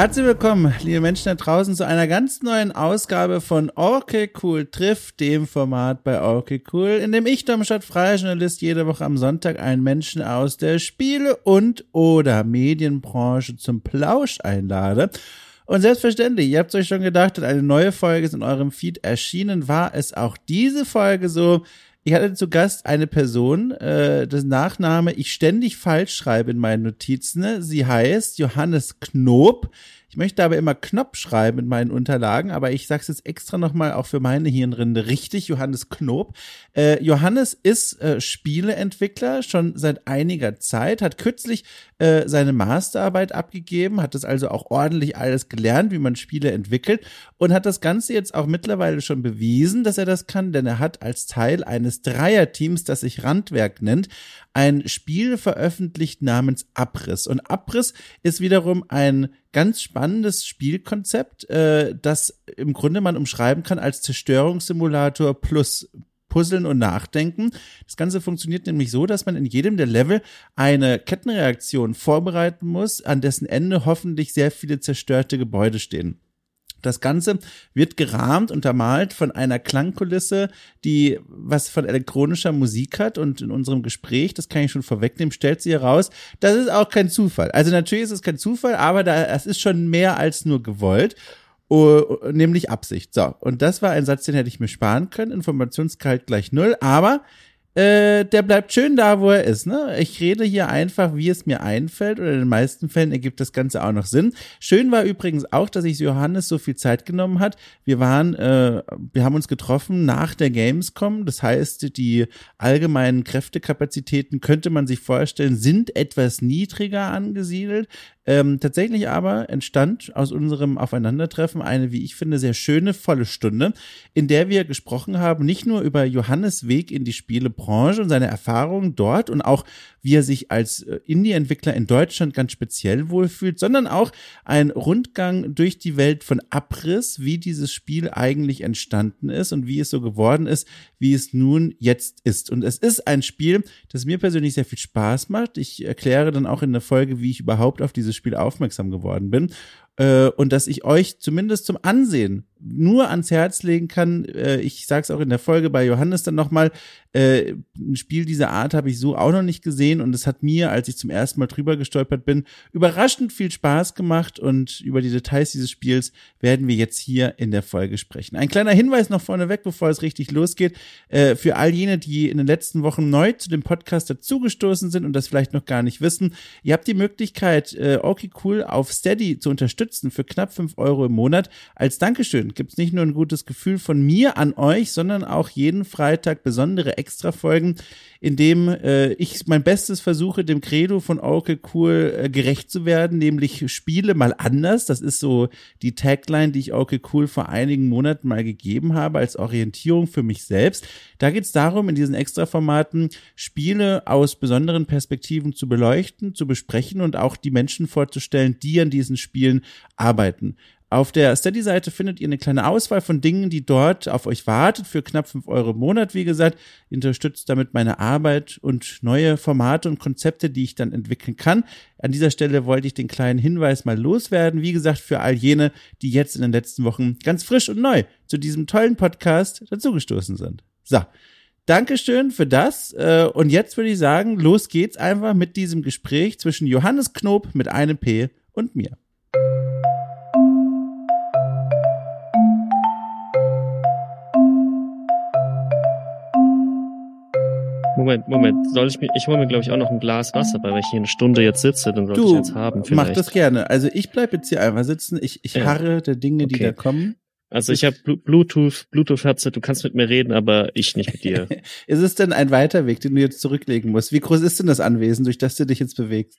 Herzlich willkommen, liebe Menschen da draußen, zu einer ganz neuen Ausgabe von Okay Cool trifft, dem Format bei Okay Cool, in dem ich, Domstadt, freier Journalist, jede Woche am Sonntag einen Menschen aus der Spiele- und oder Medienbranche zum Plausch einlade. Und selbstverständlich, ihr habt euch schon gedacht, eine neue Folge ist in eurem Feed erschienen, war es auch diese Folge so. Ich hatte zu Gast eine Person, äh, das Nachname ich ständig falsch schreibe in meinen Notizen. Sie heißt Johannes Knob. Ich möchte aber immer Knopf schreiben in meinen Unterlagen, aber ich sage es jetzt extra nochmal auch für meine Hirnrinde richtig, Johannes Knob. Äh, Johannes ist äh, Spieleentwickler schon seit einiger Zeit, hat kürzlich äh, seine Masterarbeit abgegeben, hat das also auch ordentlich alles gelernt, wie man Spiele entwickelt und hat das Ganze jetzt auch mittlerweile schon bewiesen, dass er das kann, denn er hat als Teil eines Dreierteams, das sich Randwerk nennt, ein Spiel veröffentlicht namens Abriss. Und Abriss ist wiederum ein ganz spannendes Spielkonzept, äh, das im Grunde man umschreiben kann als Zerstörungssimulator plus Puzzeln und Nachdenken. Das Ganze funktioniert nämlich so, dass man in jedem der Level eine Kettenreaktion vorbereiten muss, an dessen Ende hoffentlich sehr viele zerstörte Gebäude stehen. Das Ganze wird gerahmt, untermalt von einer Klangkulisse, die was von elektronischer Musik hat und in unserem Gespräch, das kann ich schon vorwegnehmen, stellt sie heraus, das ist auch kein Zufall. Also natürlich ist es kein Zufall, aber da, es ist schon mehr als nur gewollt. Uh, nämlich Absicht. So, und das war ein Satz, den hätte ich mir sparen können. Informationsgehalt gleich null, aber äh, der bleibt schön da, wo er ist. Ne? Ich rede hier einfach, wie es mir einfällt, oder in den meisten Fällen ergibt das Ganze auch noch Sinn. Schön war übrigens auch, dass sich Johannes so viel Zeit genommen hat. Wir waren, äh, wir haben uns getroffen nach der Gamescom. Das heißt, die allgemeinen Kräftekapazitäten könnte man sich vorstellen, sind etwas niedriger angesiedelt. Ähm, tatsächlich aber entstand aus unserem Aufeinandertreffen eine, wie ich finde, sehr schöne, volle Stunde, in der wir gesprochen haben, nicht nur über Johannes Weg in die Spielebranche und seine Erfahrungen dort und auch, wie er sich als äh, Indie-Entwickler in Deutschland ganz speziell wohlfühlt, sondern auch ein Rundgang durch die Welt von Abriss, wie dieses Spiel eigentlich entstanden ist und wie es so geworden ist, wie es nun jetzt ist. Und es ist ein Spiel, das mir persönlich sehr viel Spaß macht. Ich erkläre dann auch in der Folge, wie ich überhaupt auf dieses Spiel aufmerksam geworden bin äh, und dass ich euch zumindest zum Ansehen nur ans Herz legen kann. Äh, ich sage es auch in der Folge bei Johannes dann nochmal. Äh, ein Spiel dieser Art habe ich so auch noch nicht gesehen und es hat mir, als ich zum ersten Mal drüber gestolpert bin, überraschend viel Spaß gemacht und über die Details dieses Spiels werden wir jetzt hier in der Folge sprechen. Ein kleiner Hinweis noch vorneweg, bevor es richtig losgeht, äh, für all jene, die in den letzten Wochen neu zu dem Podcast dazugestoßen sind und das vielleicht noch gar nicht wissen. Ihr habt die Möglichkeit, äh, okay cool auf Steady zu unterstützen für knapp fünf Euro im Monat. Als Dankeschön gibt's nicht nur ein gutes Gefühl von mir an euch, sondern auch jeden Freitag besondere Extra-Folgen, in dem äh, ich mein Bestes versuche, dem Credo von Oracle Cool äh, gerecht zu werden, nämlich Spiele mal anders. Das ist so die Tagline, die ich Oracle Cool vor einigen Monaten mal gegeben habe als Orientierung für mich selbst. Da geht es darum, in diesen Extra-Formaten Spiele aus besonderen Perspektiven zu beleuchten, zu besprechen und auch die Menschen vorzustellen, die an diesen Spielen arbeiten. Auf der Steady-Seite findet ihr eine kleine Auswahl von Dingen, die dort auf euch wartet, für knapp fünf Euro im Monat, wie gesagt. Ihr unterstützt damit meine Arbeit und neue Formate und Konzepte, die ich dann entwickeln kann. An dieser Stelle wollte ich den kleinen Hinweis mal loswerden. Wie gesagt, für all jene, die jetzt in den letzten Wochen ganz frisch und neu zu diesem tollen Podcast dazugestoßen sind. So. Dankeschön für das. Äh, und jetzt würde ich sagen, los geht's einfach mit diesem Gespräch zwischen Johannes Knob mit einem P und mir. Moment, Moment. Soll ich mir, ich hole mir, glaube ich, auch noch ein Glas Wasser, weil ich hier eine Stunde jetzt sitze, dann soll du, ich jetzt haben. Vielleicht. Mach das gerne. Also ich bleib jetzt hier einfach sitzen. Ich, ich ja. harre der Dinge, okay. die da kommen. Also ich habe Bluetooth, Bluetooth-Headset, du kannst mit mir reden, aber ich nicht mit dir. ist es denn ein weiter Weg, den du jetzt zurücklegen musst? Wie groß ist denn das Anwesen, durch das du dich jetzt bewegst?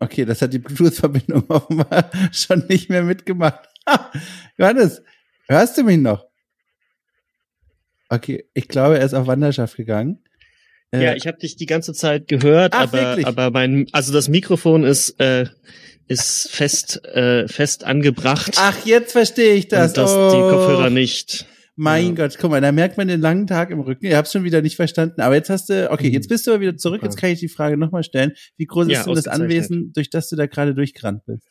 Okay, das hat die Bluetooth-Verbindung offenbar schon nicht mehr mitgemacht. Johannes, hörst du mich noch? Okay, ich glaube, er ist auf Wanderschaft gegangen. Äh, ja, ich habe dich die ganze Zeit gehört, Ach, aber wirklich? aber mein also das Mikrofon ist äh, ist fest äh, fest angebracht. Ach, jetzt verstehe ich das. Und das oh. die Kopfhörer nicht. Mein ja. Gott, guck mal, da merkt man den langen Tag im Rücken. Ihr habt schon wieder nicht verstanden. Aber jetzt hast du, okay, jetzt mhm. bist du aber wieder zurück. Jetzt kann ich die Frage nochmal stellen. Wie groß ja, ist denn das Anwesen, durch das du da gerade durchgerannt bist?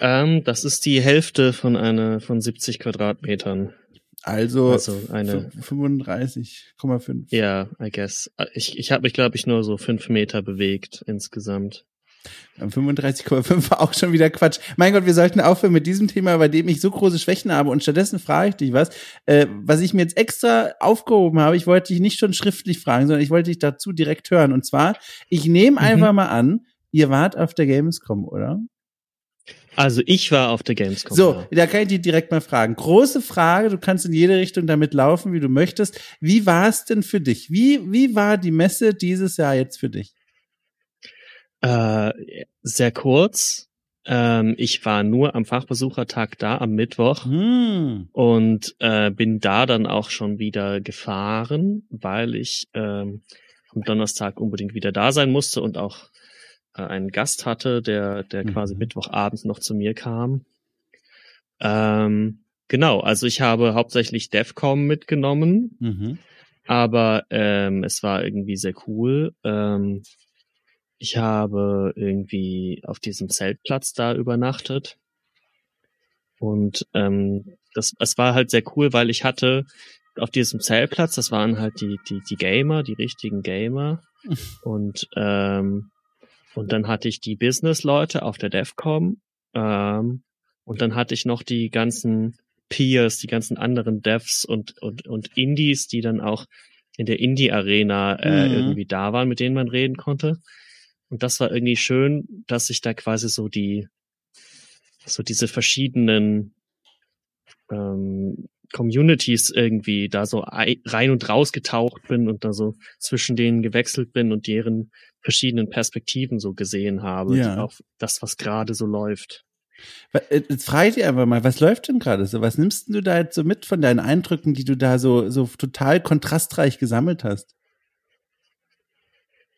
Ähm, das ist die Hälfte von einer, von 70 Quadratmetern. Also, also eine 35,5. Ja, I guess. Ich, ich habe mich, glaube ich, nur so fünf Meter bewegt insgesamt. 35,5 war auch schon wieder Quatsch. Mein Gott, wir sollten aufhören mit diesem Thema, bei dem ich so große Schwächen habe. Und stattdessen frage ich dich was, äh, was ich mir jetzt extra aufgehoben habe. Ich wollte dich nicht schon schriftlich fragen, sondern ich wollte dich dazu direkt hören. Und zwar, ich nehme mhm. einfach mal an, ihr wart auf der Gamescom, oder? Also ich war auf der Gamescom. So, ja. da kann ich dich direkt mal fragen. Große Frage, du kannst in jede Richtung damit laufen, wie du möchtest. Wie war es denn für dich? Wie, wie war die Messe dieses Jahr jetzt für dich? Äh, sehr kurz. Ähm, ich war nur am Fachbesuchertag da am Mittwoch hm. und äh, bin da dann auch schon wieder gefahren, weil ich ähm, am Donnerstag unbedingt wieder da sein musste und auch äh, einen Gast hatte, der, der mhm. quasi Mittwochabends noch zu mir kam. Ähm, genau, also ich habe hauptsächlich DEFCOM mitgenommen, mhm. aber ähm, es war irgendwie sehr cool. Ähm, ich habe irgendwie auf diesem Zeltplatz da übernachtet. Und ähm, das, es war halt sehr cool, weil ich hatte auf diesem Zeltplatz, das waren halt die, die, die Gamer, die richtigen Gamer. und, ähm, und dann hatte ich die Business-Leute auf der DEFCOM. Ähm, und dann hatte ich noch die ganzen Peers, die ganzen anderen Devs und, und, und Indies, die dann auch in der Indie-Arena äh, mhm. irgendwie da waren, mit denen man reden konnte. Und das war irgendwie schön, dass ich da quasi so die, so diese verschiedenen ähm, Communities irgendwie da so rein und raus getaucht bin und da so zwischen denen gewechselt bin und deren verschiedenen Perspektiven so gesehen habe, ja. auf das, was gerade so läuft. Äh, jetzt frage ich dich einfach mal, was läuft denn gerade so? Was nimmst du da jetzt so mit von deinen Eindrücken, die du da so, so total kontrastreich gesammelt hast?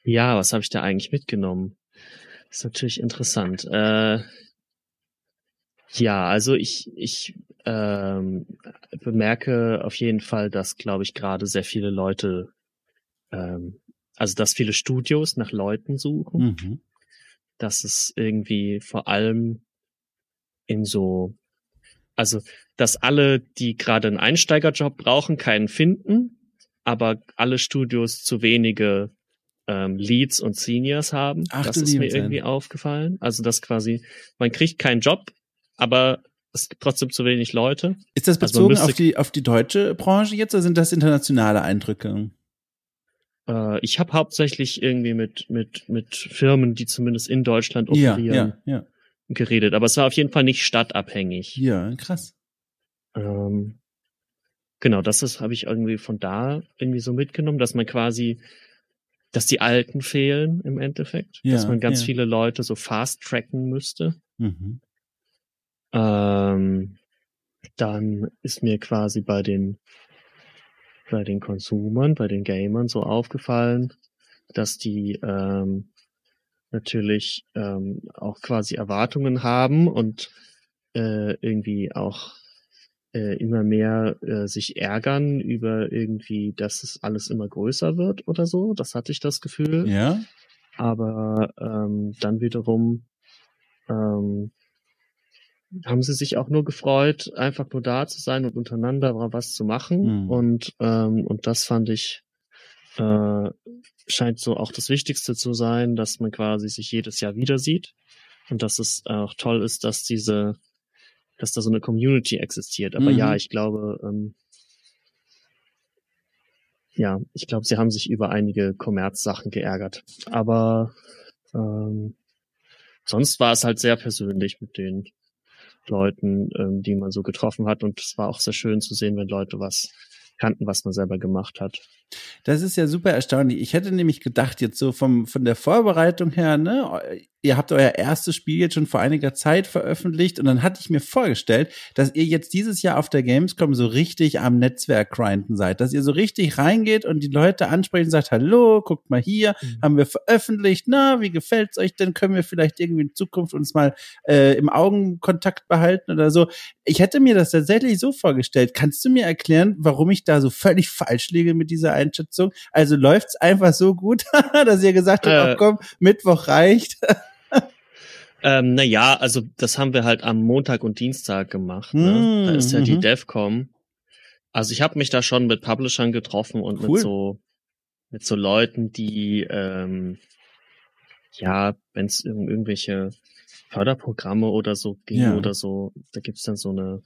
Ja, was habe ich da eigentlich mitgenommen? Das ist natürlich interessant. Äh, ja, also ich, ich ähm, bemerke auf jeden Fall, dass, glaube ich, gerade sehr viele Leute, ähm, also dass viele Studios nach Leuten suchen. Mhm. Dass es irgendwie vor allem in so, also dass alle, die gerade einen Einsteigerjob brauchen, keinen finden, aber alle Studios zu wenige ähm, Leads und Seniors haben. Ach, das ist mir irgendwie sein. aufgefallen. Also das quasi, man kriegt keinen Job, aber es gibt trotzdem zu wenig Leute. Ist das also bezogen also auf die auf die deutsche Branche jetzt oder sind das internationale Eindrücke? Äh, ich habe hauptsächlich irgendwie mit mit mit Firmen, die zumindest in Deutschland operieren, ja, ja, ja. geredet. Aber es war auf jeden Fall nicht stadtabhängig. Ja, krass. Ähm, genau, das ist habe ich irgendwie von da irgendwie so mitgenommen, dass man quasi dass die Alten fehlen im Endeffekt, ja, dass man ganz ja. viele Leute so fast tracken müsste. Mhm. Ähm, dann ist mir quasi bei den bei den Konsumern, bei den Gamern so aufgefallen, dass die ähm, natürlich ähm, auch quasi Erwartungen haben und äh, irgendwie auch äh, immer mehr äh, sich ärgern über irgendwie, dass es alles immer größer wird oder so. Das hatte ich das Gefühl. Ja. Aber ähm, dann wiederum ähm, haben sie sich auch nur gefreut, einfach nur da zu sein und untereinander was zu machen. Mhm. Und, ähm, und das fand ich, äh, scheint so auch das Wichtigste zu sein, dass man quasi sich jedes Jahr wieder sieht. Und dass es auch toll ist, dass diese dass da so eine Community existiert. Aber mhm. ja, ich glaube, ähm, ja, ich glaube, sie haben sich über einige Kommerzsachen geärgert. Aber ähm, sonst war es halt sehr persönlich mit den Leuten, ähm, die man so getroffen hat. Und es war auch sehr schön zu sehen, wenn Leute was kannten, was man selber gemacht hat. Das ist ja super erstaunlich. Ich hätte nämlich gedacht, jetzt so vom, von der Vorbereitung her, ne, ihr habt euer erstes Spiel jetzt schon vor einiger Zeit veröffentlicht und dann hatte ich mir vorgestellt, dass ihr jetzt dieses Jahr auf der Gamescom so richtig am Netzwerk grinden seid, dass ihr so richtig reingeht und die Leute ansprechen und sagt, hallo, guckt mal hier, mhm. haben wir veröffentlicht, na, wie gefällt's euch denn? Können wir vielleicht irgendwie in Zukunft uns mal äh, im Augenkontakt behalten oder so? Ich hätte mir das tatsächlich so vorgestellt. Kannst du mir erklären, warum ich da so völlig falsch liege mit dieser Einschätzung? Also läuft's einfach so gut, dass ihr gesagt habt, äh. komm, Mittwoch reicht. Ähm, naja, also das haben wir halt am Montag und Dienstag gemacht. Ne? da ist ja die mhm. DevCom. Also ich habe mich da schon mit Publishern getroffen und cool. mit so mit so Leuten, die ähm, ja, wenn es um irgendwelche Förderprogramme oder so ging ja. oder so, da gibt's dann so eine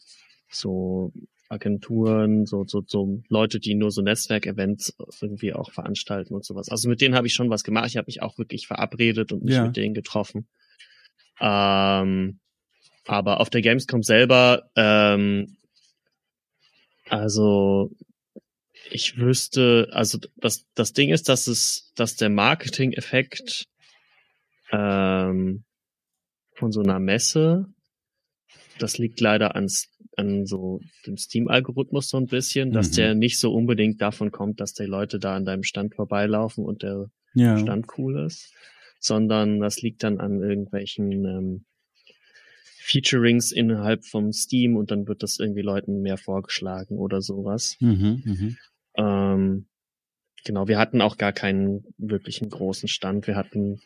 so Agenturen, so, so, so Leute, die nur so Netzwerkevents irgendwie auch veranstalten und sowas. Also mit denen habe ich schon was gemacht. Ich habe mich auch wirklich verabredet und mich ja. mit denen getroffen. Ähm, aber auf der Gamescom selber, ähm, also ich wüsste, also das, das Ding ist, dass es, dass der Marketing-Effekt ähm, von so einer Messe, das liegt leider an, an so dem Steam-Algorithmus so ein bisschen, dass mhm. der nicht so unbedingt davon kommt, dass die Leute da an deinem Stand vorbeilaufen und der ja. Stand cool ist, sondern das liegt dann an irgendwelchen ähm, Featurings innerhalb vom Steam und dann wird das irgendwie Leuten mehr vorgeschlagen oder sowas. Mhm, mh. ähm, genau, wir hatten auch gar keinen wirklichen großen Stand. Wir hatten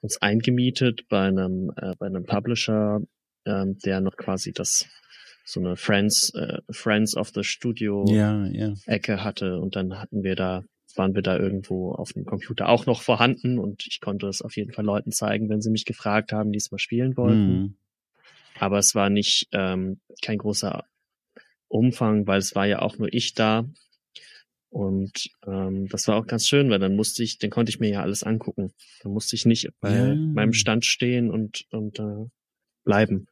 uns eingemietet bei einem äh, bei einem Publisher, ähm, der noch quasi das so eine Friends äh, Friends of the Studio ja, ja. Ecke hatte und dann hatten wir da waren wir da irgendwo auf dem Computer auch noch vorhanden und ich konnte es auf jeden Fall Leuten zeigen, wenn sie mich gefragt haben, die es mal spielen wollten. Mhm. Aber es war nicht ähm, kein großer Umfang, weil es war ja auch nur ich da. Und ähm, das war auch ganz schön, weil dann musste ich, dann konnte ich mir ja alles angucken. Dann musste ich nicht bei ja. meinem Stand stehen und, und äh, bleiben.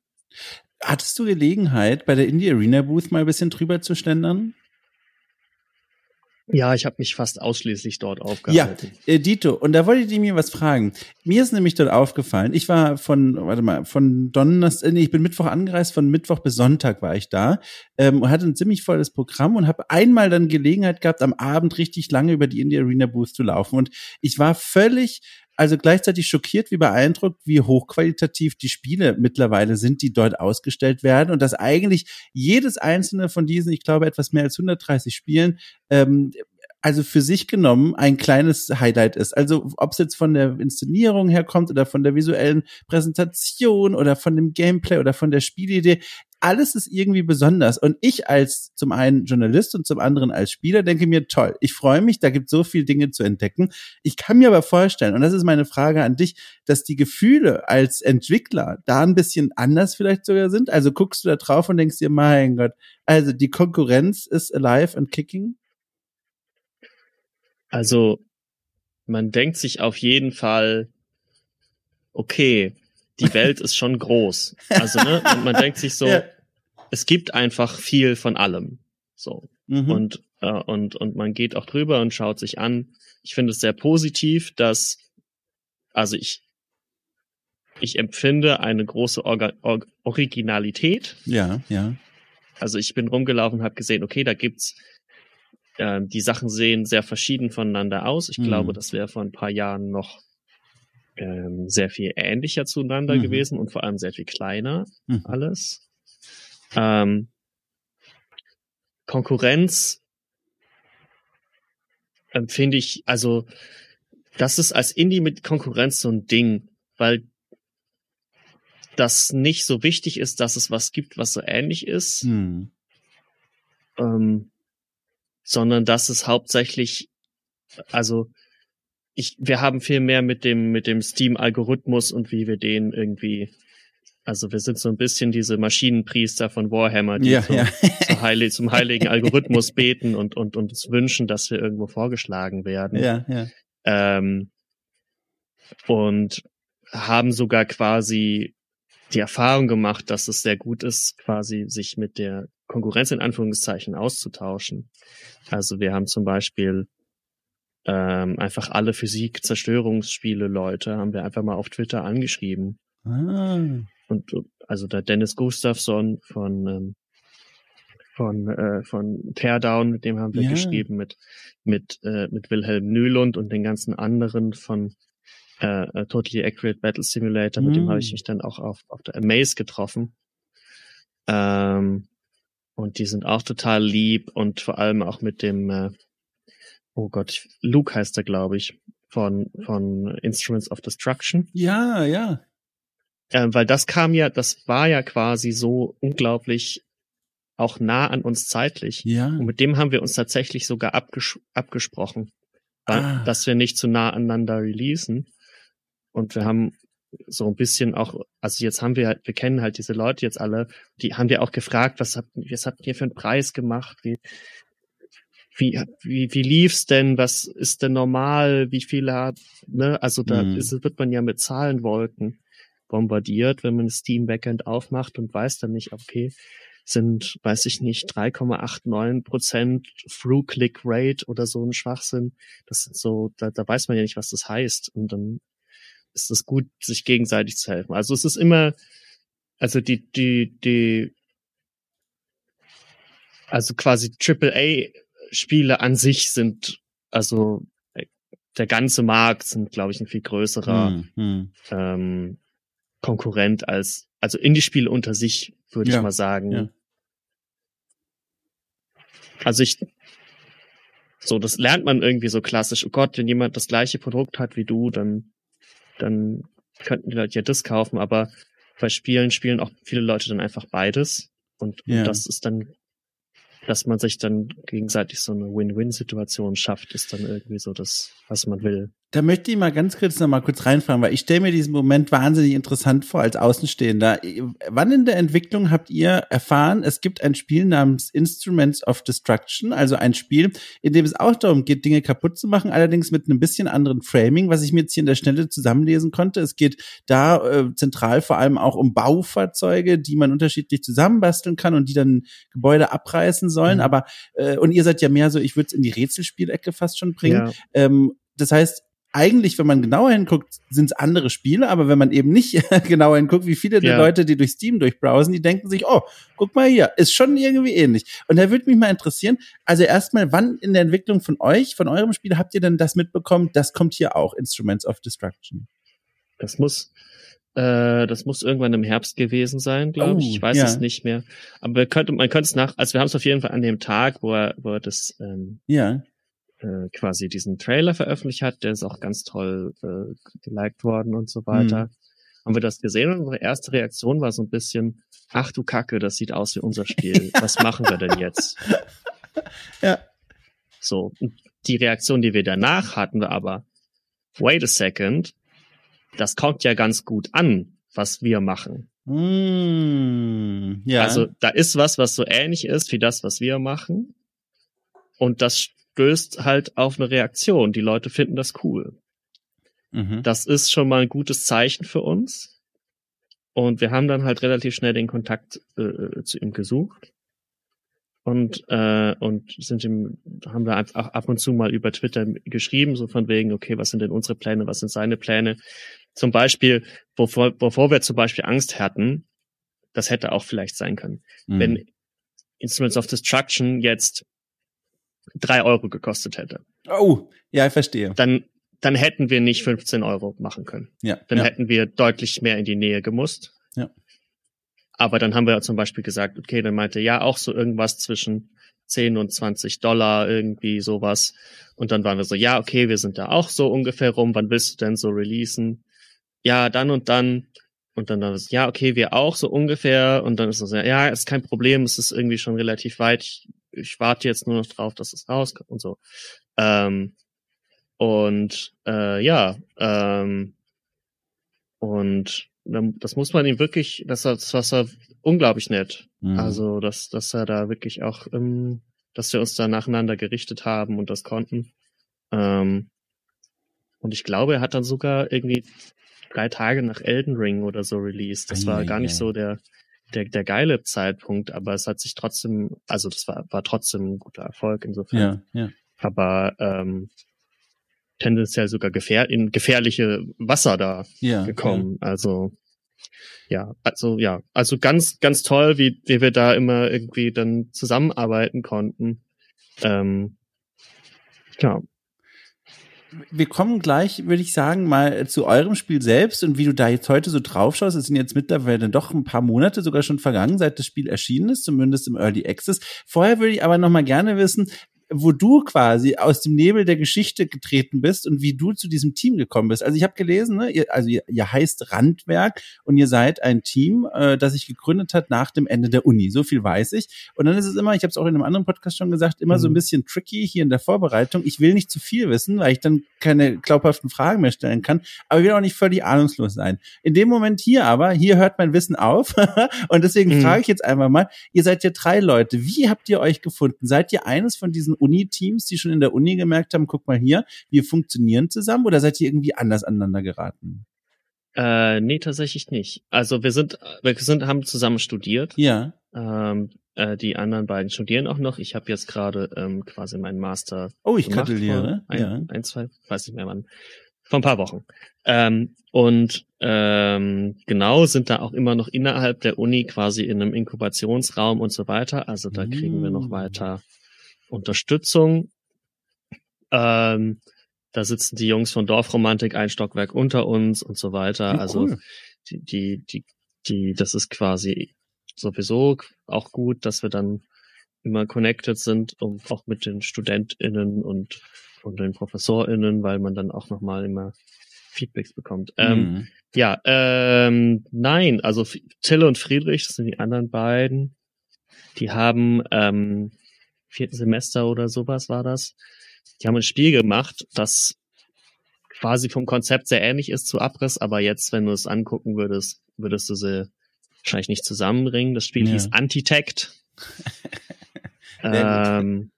Hattest du Gelegenheit, bei der Indie Arena Booth mal ein bisschen drüber zu ständern? Ja, ich habe mich fast ausschließlich dort aufgehalten. Ja, äh, Dito, und da wollte ich mir was fragen. Mir ist nämlich dort aufgefallen, ich war von, warte mal, von Donnerstag, äh, nee, ich bin Mittwoch angereist, von Mittwoch bis Sonntag war ich da ähm, und hatte ein ziemlich volles Programm und habe einmal dann Gelegenheit gehabt, am Abend richtig lange über die Indie Arena Booth zu laufen. Und ich war völlig also gleichzeitig schockiert wie beeindruckt, wie hochqualitativ die Spiele mittlerweile sind, die dort ausgestellt werden. Und dass eigentlich jedes einzelne von diesen, ich glaube, etwas mehr als 130 Spielen ähm, also für sich genommen ein kleines Highlight ist. Also ob es jetzt von der Inszenierung herkommt oder von der visuellen Präsentation oder von dem Gameplay oder von der Spielidee, alles ist irgendwie besonders. Und ich als zum einen Journalist und zum anderen als Spieler denke mir, toll, ich freue mich, da gibt so viele Dinge zu entdecken. Ich kann mir aber vorstellen, und das ist meine Frage an dich, dass die Gefühle als Entwickler da ein bisschen anders vielleicht sogar sind. Also guckst du da drauf und denkst dir, mein Gott, also die Konkurrenz ist alive and kicking? Also man denkt sich auf jeden Fall, okay, die Welt ist schon groß. Also ne, man, man denkt sich so, ja. es gibt einfach viel von allem. So mhm. und äh, und und man geht auch drüber und schaut sich an. Ich finde es sehr positiv, dass also ich ich empfinde eine große Orga, Or Originalität. Ja, ja. Also ich bin rumgelaufen habe gesehen, okay, da gibt's äh, die Sachen sehen sehr verschieden voneinander aus. Ich mhm. glaube, das wäre vor ein paar Jahren noch ähm, sehr viel ähnlicher zueinander mhm. gewesen und vor allem sehr viel kleiner mhm. alles. Ähm, Konkurrenz empfinde ich, also das ist als Indie mit Konkurrenz so ein Ding, weil das nicht so wichtig ist, dass es was gibt, was so ähnlich ist. Mhm. Ähm, sondern dass es hauptsächlich, also ich, wir haben viel mehr mit dem, mit dem Steam-Algorithmus und wie wir den irgendwie, also wir sind so ein bisschen diese Maschinenpriester von Warhammer, die ja, so, ja. so heilig, zum heiligen Algorithmus beten und, und, und uns wünschen, dass wir irgendwo vorgeschlagen werden. Ja, ja. Ähm, und haben sogar quasi die Erfahrung gemacht, dass es sehr gut ist, quasi sich mit der Konkurrenz in Anführungszeichen auszutauschen. Also wir haben zum Beispiel ähm, einfach alle Physik-Zerstörungsspiele Leute haben wir einfach mal auf Twitter angeschrieben. Ah. Und also der Dennis Gustafsson von ähm, von äh, von Teardown, mit dem haben wir ja. geschrieben mit mit äh, mit Wilhelm Nülund und den ganzen anderen von äh, äh Totally Accurate Battle Simulator, mm. mit dem habe ich hm. mich dann auch auf auf der Amaze getroffen. Ähm, und die sind auch total lieb und vor allem auch mit dem äh, oh Gott, Luke heißt er, glaube ich, von, von Instruments of Destruction. Ja, ja. Ähm, weil das kam ja, das war ja quasi so unglaublich auch nah an uns zeitlich. Ja. Und mit dem haben wir uns tatsächlich sogar abges abgesprochen, ah. dass wir nicht zu nah aneinander releasen. Und wir haben so ein bisschen auch, also jetzt haben wir halt, wir kennen halt diese Leute jetzt alle, die haben wir auch gefragt, was habt, was habt ihr für einen Preis gemacht? Wie, wie, wie, wie lief's denn? Was ist denn normal? Wie viele hat, ne? Also da mhm. ist, wird man ja mit Zahlenwolken bombardiert, wenn man das Steam Backend aufmacht und weiß dann nicht, okay, sind, weiß ich nicht, 3,89 Prozent Through-Click Rate oder so ein Schwachsinn. Das sind so, da, da weiß man ja nicht, was das heißt. Und dann ist es gut, sich gegenseitig zu helfen. Also es ist immer, also die, die, die, also quasi AAA Spiele an sich sind, also äh, der ganze Markt sind, glaube ich, ein viel größerer hm, hm. Ähm, Konkurrent als, also Indie-Spiele unter sich, würde ja, ich mal sagen. Ja. Also ich, so, das lernt man irgendwie so klassisch. Oh Gott, wenn jemand das gleiche Produkt hat wie du, dann, dann könnten die Leute ja das kaufen, aber bei Spielen spielen auch viele Leute dann einfach beides. Und, ja. und das ist dann dass man sich dann gegenseitig so eine Win-Win-Situation schafft, ist dann irgendwie so das, was man will. Da möchte ich mal ganz kurz noch mal kurz reinfragen, weil ich stelle mir diesen Moment wahnsinnig interessant vor als Außenstehender. Wann in der Entwicklung habt ihr erfahren, es gibt ein Spiel namens Instruments of Destruction, also ein Spiel, in dem es auch darum geht, Dinge kaputt zu machen, allerdings mit einem bisschen anderen Framing, was ich mir jetzt hier in der Schnelle zusammenlesen konnte. Es geht da äh, zentral vor allem auch um Baufahrzeuge, die man unterschiedlich zusammenbasteln kann und die dann Gebäude abreißen sollen. Mhm. Aber äh, und ihr seid ja mehr so, ich würde es in die Rätselspielecke fast schon bringen. Ja. Ähm, das heißt, eigentlich, wenn man genauer hinguckt, sind es andere Spiele, aber wenn man eben nicht genauer hinguckt, wie viele der Leute, die durch Steam durchbrowsen, die denken sich, oh, guck mal hier, ist schon irgendwie ähnlich. Und da würde mich mal interessieren, also erstmal, wann in der Entwicklung von euch, von eurem Spiel, habt ihr denn das mitbekommen, das kommt hier auch, Instruments of Destruction? Das muss, äh, das muss irgendwann im Herbst gewesen sein, glaube oh, ich. Ich weiß ja. es nicht mehr. Aber wir könnte, man könnte es nach, also wir haben es auf jeden Fall an dem Tag, wo er, wo er das ähm, ja äh, quasi diesen Trailer veröffentlicht hat, der ist auch ganz toll äh, geliked worden und so weiter. Mhm. Haben wir das gesehen und unsere erste Reaktion war so ein bisschen, ach du Kacke, das sieht aus wie unser Spiel. Was machen wir denn jetzt? Ja. So. Die Reaktion, die wir danach hatten, war aber, wait a second, das kommt ja ganz gut an, was wir machen. Mm, ja. Also da ist was, was so ähnlich ist wie das, was wir machen. Und das stößt halt auf eine Reaktion. Die Leute finden das cool. Mhm. Das ist schon mal ein gutes Zeichen für uns. Und wir haben dann halt relativ schnell den Kontakt äh, zu ihm gesucht. Und, äh, und sind ihm, haben wir einfach ab und zu mal über Twitter geschrieben, so von wegen, okay, was sind denn unsere Pläne, was sind seine Pläne? Zum Beispiel, bevor, bevor wir zum Beispiel Angst hatten, das hätte auch vielleicht sein können. Mhm. Wenn Instruments of Destruction jetzt drei Euro gekostet hätte. Oh, ja, ich verstehe. Dann, dann hätten wir nicht 15 Euro machen können. Ja. Dann ja. hätten wir deutlich mehr in die Nähe gemusst. Ja. Aber dann haben wir zum Beispiel gesagt, okay, dann meinte ja auch so irgendwas zwischen 10 und 20 Dollar, irgendwie sowas. Und dann waren wir so, ja, okay, wir sind da auch so ungefähr rum. Wann willst du denn so releasen? Ja, dann und dann. Und dann war es, ja, okay, wir auch so ungefähr. Und dann ist es, ja, ist kein Problem, es ist irgendwie schon relativ weit ich warte jetzt nur noch drauf, dass es rauskommt und so. Ähm, und äh, ja, ähm, und das muss man ihm wirklich, das, das war unglaublich nett. Mhm. Also, dass, dass er da wirklich auch, ähm, dass wir uns da nacheinander gerichtet haben und das konnten. Ähm, und ich glaube, er hat dann sogar irgendwie drei Tage nach Elden Ring oder so released. Das war gar nicht so der, der, der geile Zeitpunkt, aber es hat sich trotzdem, also das war, war trotzdem ein guter Erfolg insofern. Ja, ja. Aber ähm, tendenziell sogar gefähr in gefährliche Wasser da ja, gekommen. Ja. Also ja, also ja, also ganz, ganz toll, wie, wie wir da immer irgendwie dann zusammenarbeiten konnten. Ähm, ja. Wir kommen gleich, würde ich sagen, mal zu eurem Spiel selbst und wie du da jetzt heute so drauf schaust. Es sind jetzt mittlerweile doch ein paar Monate sogar schon vergangen, seit das Spiel erschienen ist, zumindest im Early Access. Vorher würde ich aber noch mal gerne wissen, wo du quasi aus dem Nebel der Geschichte getreten bist und wie du zu diesem Team gekommen bist. Also ich habe gelesen, ne, ihr, also ihr, ihr heißt Randwerk und ihr seid ein Team, äh, das sich gegründet hat nach dem Ende der Uni. So viel weiß ich. Und dann ist es immer, ich habe es auch in einem anderen Podcast schon gesagt, immer mhm. so ein mhm. bisschen tricky hier in der Vorbereitung. Ich will nicht zu viel wissen, weil ich dann keine glaubhaften Fragen mehr stellen kann, aber ich will auch nicht völlig ahnungslos sein. In dem Moment hier aber, hier hört mein Wissen auf und deswegen mhm. frage ich jetzt einfach mal, ihr seid ja drei Leute. Wie habt ihr euch gefunden? Seid ihr eines von diesen Uni-Teams, die schon in der Uni gemerkt haben, guck mal hier, wir funktionieren zusammen oder seid ihr irgendwie anders aneinander geraten? Äh, nee, tatsächlich nicht. Also wir sind, wir sind, haben zusammen studiert. Ja. Ähm, äh, die anderen beiden studieren auch noch. Ich habe jetzt gerade ähm, quasi meinen Master. Oh, ich gratuliere. Ein, ja. ein, zwei, weiß nicht mehr wann. Vor ein paar Wochen. Ähm, und ähm, genau sind da auch immer noch innerhalb der Uni quasi in einem Inkubationsraum und so weiter. Also da kriegen wir noch mm. weiter Unterstützung. Ähm, da sitzen die Jungs von Dorfromantik ein Stockwerk unter uns und so weiter. Ja, also die, die, die, die, das ist quasi sowieso auch gut, dass wir dann immer connected sind, um auch mit den StudentInnen und, und den ProfessorInnen, weil man dann auch nochmal immer Feedbacks bekommt. Ähm, mhm. Ähm, ja, ähm, nein, also Till und Friedrich, das sind die anderen beiden, die haben ähm, vierten Semester oder sowas war das. Die haben ein Spiel gemacht, das quasi vom Konzept sehr ähnlich ist zu Abriss, aber jetzt, wenn du es angucken würdest, würdest du sie wahrscheinlich nicht zusammenbringen. Das Spiel ja. hieß Antitect. ähm,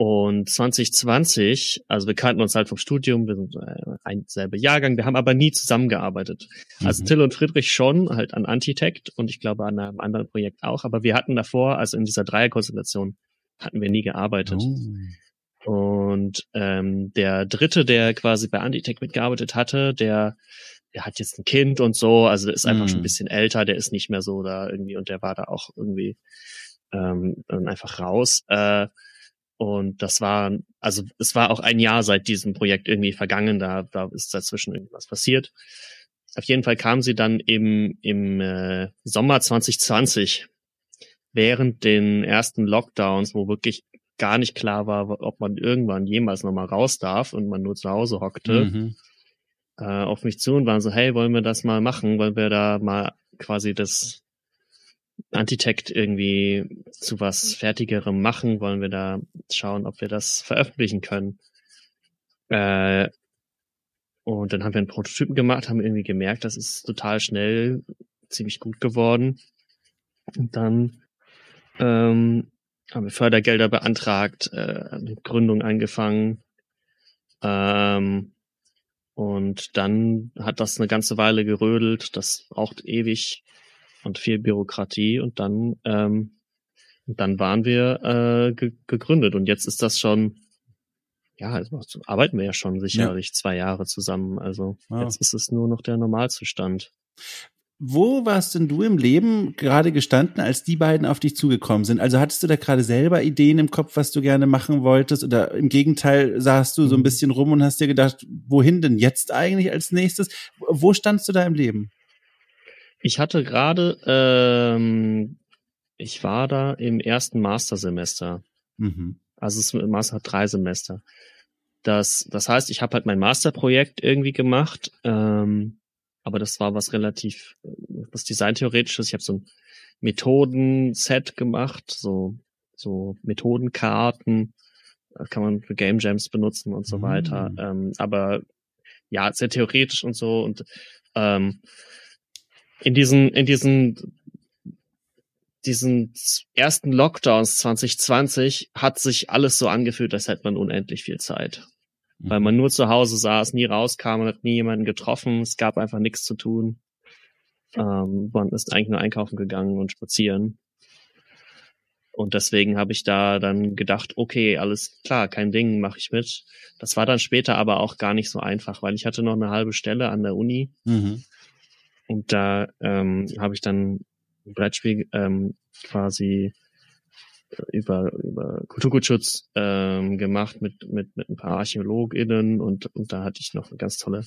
und 2020, also wir kannten uns halt vom Studium, wir sind äh, ein selber Jahrgang, wir haben aber nie zusammengearbeitet. Also mhm. Also Till und Friedrich schon, halt an Antitect und ich glaube an einem anderen Projekt auch, aber wir hatten davor, also in dieser Dreierkonstellation, hatten wir nie gearbeitet. Oh. Und ähm, der dritte, der quasi bei Antitech mitgearbeitet hatte, der, der hat jetzt ein Kind und so, also der ist einfach mhm. schon ein bisschen älter, der ist nicht mehr so da irgendwie und der war da auch irgendwie ähm, einfach raus. Äh, und das war, also es war auch ein Jahr seit diesem Projekt irgendwie vergangen, da, da ist dazwischen irgendwas passiert. Auf jeden Fall kam sie dann im, im äh, Sommer 2020, während den ersten Lockdowns, wo wirklich gar nicht klar war, ob man irgendwann jemals nochmal raus darf und man nur zu Hause hockte, mhm. äh, auf mich zu und waren so, hey, wollen wir das mal machen? Wollen wir da mal quasi das Antitect irgendwie zu was Fertigerem machen? Wollen wir da schauen, ob wir das veröffentlichen können? Äh, und dann haben wir einen Prototypen gemacht, haben irgendwie gemerkt, das ist total schnell ziemlich gut geworden. Und dann ähm, haben wir Fördergelder beantragt, äh, mit Gründung angefangen. Ähm, und dann hat das eine ganze Weile gerödelt. Das braucht ewig und viel Bürokratie und dann ähm, dann waren wir äh, ge gegründet und jetzt ist das schon ja, also arbeiten wir ja schon sicherlich ja. zwei Jahre zusammen. Also wow. jetzt ist es nur noch der Normalzustand. Wo warst denn du im Leben gerade gestanden, als die beiden auf dich zugekommen sind? Also hattest du da gerade selber Ideen im Kopf, was du gerne machen wolltest? Oder im Gegenteil saßt du so ein mhm. bisschen rum und hast dir gedacht, wohin denn jetzt eigentlich als nächstes? Wo standst du da im Leben? Ich hatte gerade, ähm, ich war da im ersten Mastersemester. Mhm. Also das Master hat drei Semester. Das, das heißt, ich habe halt mein Masterprojekt irgendwie gemacht, ähm, aber das war was relativ, was Designtheoretisches. Ich habe so ein Methodenset gemacht, so so Methodenkarten, das kann man für Game Jams benutzen und so mhm. weiter. Ähm, aber ja, sehr theoretisch und so und ähm, in diesen, in diesen, diesen ersten Lockdowns 2020 hat sich alles so angefühlt, als hätte man unendlich viel Zeit. Mhm. Weil man nur zu Hause saß, nie rauskam, man hat nie jemanden getroffen, es gab einfach nichts zu tun. Ähm, man ist eigentlich nur einkaufen gegangen und spazieren. und deswegen habe ich da dann gedacht, okay, alles klar, kein Ding, mache ich mit. Das war dann später aber auch gar nicht so einfach, weil ich hatte noch eine halbe Stelle an der Uni. Mhm. Und da ähm, habe ich dann ein Brettspiel ähm, quasi über, über Kulturgutschutz ähm, gemacht mit, mit, mit ein paar ArchäologInnen und, und da hatte ich noch eine ganz tolle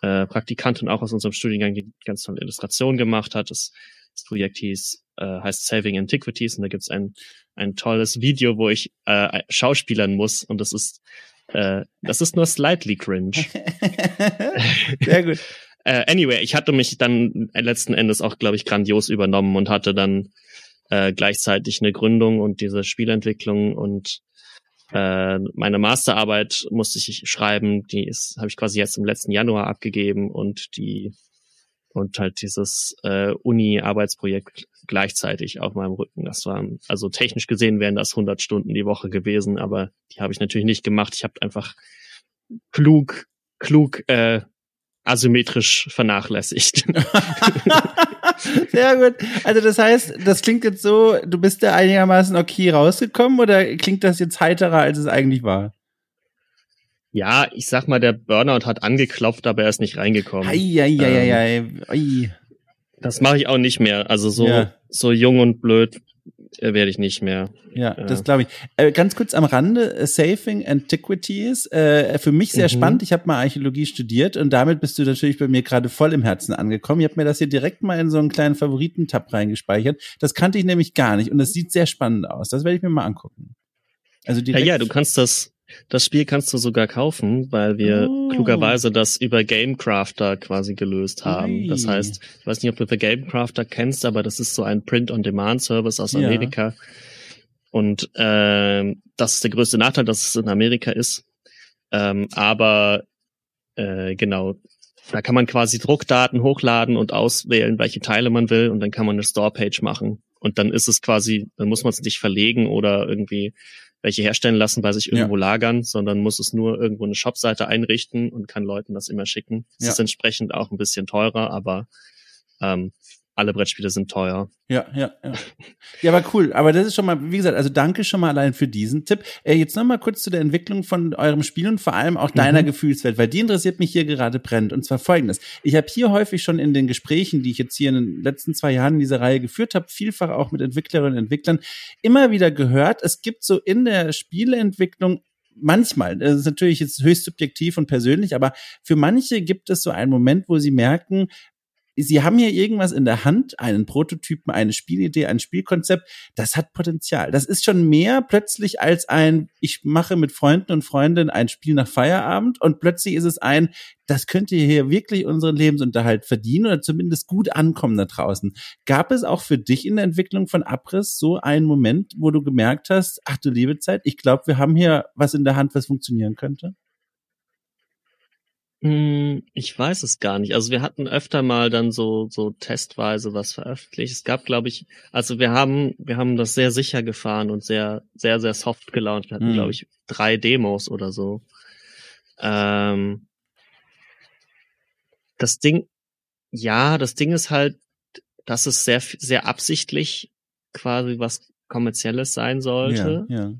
äh, Praktikantin auch aus unserem Studiengang, die ganz tolle Illustrationen gemacht hat. Das, das Projekt hieß, äh, heißt Saving Antiquities und da gibt's ein, ein tolles Video, wo ich äh, schauspielern muss und das ist äh, das ist nur slightly cringe. Sehr gut. Äh, anyway, ich hatte mich dann letzten Endes auch, glaube ich, grandios übernommen und hatte dann äh, gleichzeitig eine Gründung und diese Spielentwicklung und äh, meine Masterarbeit musste ich schreiben, die ist habe ich quasi jetzt im letzten Januar abgegeben und die und halt dieses äh, Uni-Arbeitsprojekt gleichzeitig auf meinem Rücken. Das war also technisch gesehen wären das 100 Stunden die Woche gewesen, aber die habe ich natürlich nicht gemacht. Ich habe einfach klug klug äh, asymmetrisch vernachlässigt. Sehr gut. Also das heißt, das klingt jetzt so, du bist da einigermaßen okay rausgekommen oder klingt das jetzt heiterer, als es eigentlich war? Ja, ich sag mal, der Burnout hat angeklopft, aber er ist nicht reingekommen. Ei, ei, ei, ei, ähm, ei. Das mache ich auch nicht mehr. Also so, ja. so jung und blöd werde ich nicht mehr. Ja, äh. das glaube ich. Äh, ganz kurz am Rande, äh, Saving Antiquities, äh, für mich sehr mhm. spannend. Ich habe mal Archäologie studiert und damit bist du natürlich bei mir gerade voll im Herzen angekommen. Ich habe mir das hier direkt mal in so einen kleinen Favoritentab reingespeichert. Das kannte ich nämlich gar nicht und das sieht sehr spannend aus. Das werde ich mir mal angucken. Also direkt ja, ja, du kannst das das Spiel kannst du sogar kaufen, weil wir oh. klugerweise das über Gamecrafter quasi gelöst haben. Ui. Das heißt, ich weiß nicht, ob du für Gamecrafter kennst, aber das ist so ein Print-on-Demand-Service aus Amerika. Ja. Und äh, das ist der größte Nachteil, dass es in Amerika ist. Ähm, aber äh, genau, da kann man quasi Druckdaten hochladen und auswählen, welche Teile man will, und dann kann man eine Store-Page machen. Und dann ist es quasi, dann muss man es nicht verlegen oder irgendwie welche herstellen lassen, bei sich irgendwo ja. lagern, sondern muss es nur irgendwo eine Shopseite einrichten und kann Leuten das immer schicken. Es ja. ist entsprechend auch ein bisschen teurer, aber ähm, alle Brettspiele sind teuer. Ja, ja, ja. Ja, aber cool. Aber das ist schon mal, wie gesagt, also danke schon mal allein für diesen Tipp. Äh, jetzt noch mal kurz zu der Entwicklung von eurem Spiel und vor allem auch deiner mhm. Gefühlswelt, weil die interessiert mich hier gerade brennt. Und zwar folgendes. Ich habe hier häufig schon in den Gesprächen, die ich jetzt hier in den letzten zwei Jahren in dieser Reihe geführt habe, vielfach auch mit Entwicklerinnen und Entwicklern, immer wieder gehört, es gibt so in der Spieleentwicklung manchmal, das ist natürlich jetzt höchst subjektiv und persönlich, aber für manche gibt es so einen Moment, wo sie merken, Sie haben hier irgendwas in der Hand, einen Prototypen, eine Spielidee, ein Spielkonzept, das hat Potenzial. Das ist schon mehr plötzlich als ein, ich mache mit Freunden und Freundinnen ein Spiel nach Feierabend und plötzlich ist es ein, das könnte hier wirklich unseren Lebensunterhalt verdienen oder zumindest gut ankommen da draußen. Gab es auch für dich in der Entwicklung von Abriss so einen Moment, wo du gemerkt hast, ach du liebe Zeit, ich glaube, wir haben hier was in der Hand, was funktionieren könnte? Hm, ich weiß es gar nicht. Also wir hatten öfter mal dann so so testweise was veröffentlicht. Es gab, glaube ich, also wir haben wir haben das sehr sicher gefahren und sehr sehr sehr soft gelauncht. Wir hatten, mhm. glaube ich, drei Demos oder so. Ähm, das Ding, ja, das Ding ist halt, dass es sehr sehr absichtlich quasi was kommerzielles sein sollte. Ja, ja.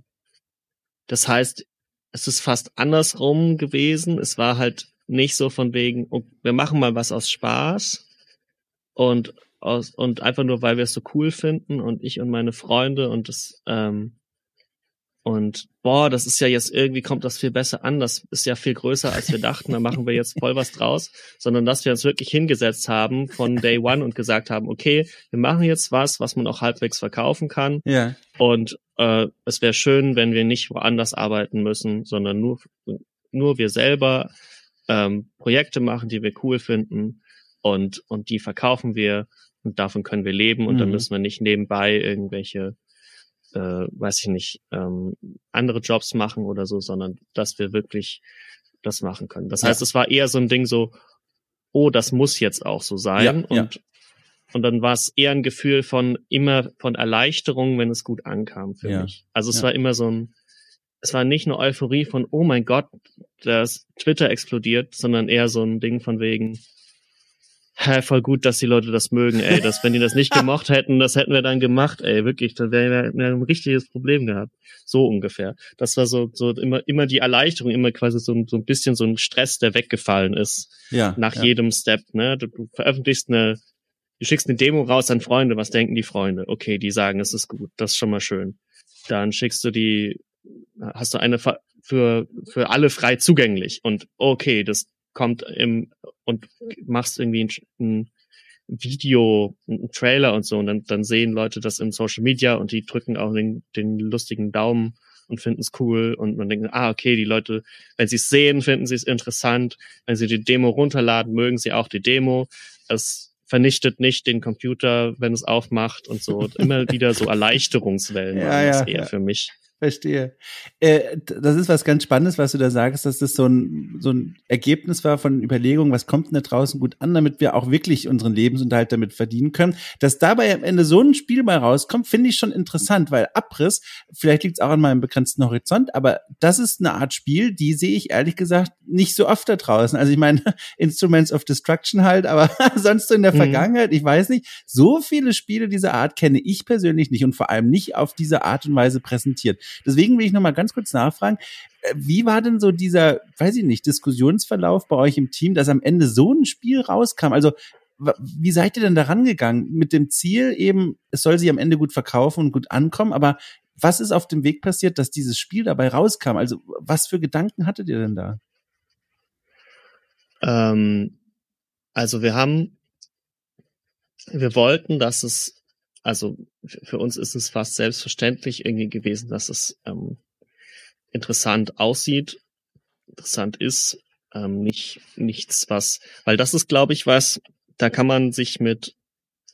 Das heißt, es ist fast andersrum gewesen. Es war halt nicht so von wegen, wir machen mal was aus Spaß und aus, und einfach nur, weil wir es so cool finden und ich und meine Freunde und das, ähm, und boah, das ist ja jetzt irgendwie kommt das viel besser an, das ist ja viel größer als wir dachten, da machen wir jetzt voll was draus, sondern dass wir uns wirklich hingesetzt haben von Day One und gesagt haben, okay, wir machen jetzt was, was man auch halbwegs verkaufen kann. Ja. Und äh, es wäre schön, wenn wir nicht woanders arbeiten müssen, sondern nur nur wir selber ähm, Projekte machen, die wir cool finden und, und die verkaufen wir und davon können wir leben und mhm. dann müssen wir nicht nebenbei irgendwelche, äh, weiß ich nicht, ähm, andere Jobs machen oder so, sondern dass wir wirklich das machen können. Das heißt, es war eher so ein Ding so, oh, das muss jetzt auch so sein ja, und ja. Und dann war es eher ein Gefühl von immer von Erleichterung, wenn es gut ankam für ja. mich. Also es war immer so ein, es war nicht nur Euphorie von, oh mein Gott, dass Twitter explodiert, sondern eher so ein Ding von wegen, hä, voll gut, dass die Leute das mögen, ey. Dass, wenn die das nicht gemocht hätten, das hätten wir dann gemacht, ey, wirklich, dann wären wir ein richtiges Problem gehabt. So ungefähr. Das war so, so immer, immer die Erleichterung, immer quasi so, so ein bisschen so ein Stress, der weggefallen ist. Ja. Nach ja. jedem Step, ne? Du, du veröffentlichst eine, du schickst eine Demo raus an Freunde, was denken die Freunde? Okay, die sagen, es ist gut, das ist schon mal schön. Dann schickst du die, hast du eine für, für alle frei zugänglich und okay, das kommt im und machst irgendwie ein, ein Video, ein Trailer und so und dann, dann sehen Leute das in Social Media und die drücken auch den, den lustigen Daumen und finden es cool und man denkt, ah, okay, die Leute, wenn sie es sehen, finden sie es interessant. Wenn sie die Demo runterladen, mögen sie auch die Demo. Es vernichtet nicht den Computer, wenn es aufmacht und so. Und immer wieder so Erleichterungswellen ja, waren das ja, eher ja. für mich. Verstehe. Äh, das ist was ganz Spannendes, was du da sagst, dass das so ein, so ein Ergebnis war von Überlegungen, was kommt denn da draußen gut an, damit wir auch wirklich unseren Lebensunterhalt damit verdienen können. Dass dabei am Ende so ein Spiel mal rauskommt, finde ich schon interessant, weil Abriss, vielleicht liegt es auch an meinem begrenzten Horizont, aber das ist eine Art Spiel, die sehe ich ehrlich gesagt nicht so oft da draußen. Also ich meine, Instruments of Destruction halt, aber sonst so in der mhm. Vergangenheit, ich weiß nicht, so viele Spiele dieser Art kenne ich persönlich nicht und vor allem nicht auf diese Art und Weise präsentiert. Deswegen will ich noch mal ganz kurz nachfragen, äh, wie war denn so dieser, weiß ich nicht, Diskussionsverlauf bei euch im Team, dass am Ende so ein Spiel rauskam? Also wie seid ihr denn da rangegangen? Mit dem Ziel eben, es soll sich am Ende gut verkaufen und gut ankommen, aber was ist auf dem Weg passiert, dass dieses Spiel dabei rauskam? Also was für Gedanken hattet ihr denn da? Ähm, also wir haben, wir wollten, dass es also für uns ist es fast selbstverständlich irgendwie gewesen, dass es ähm, interessant aussieht, interessant ist, ähm, nicht nichts was, weil das ist, glaube ich, was, da kann man sich mit,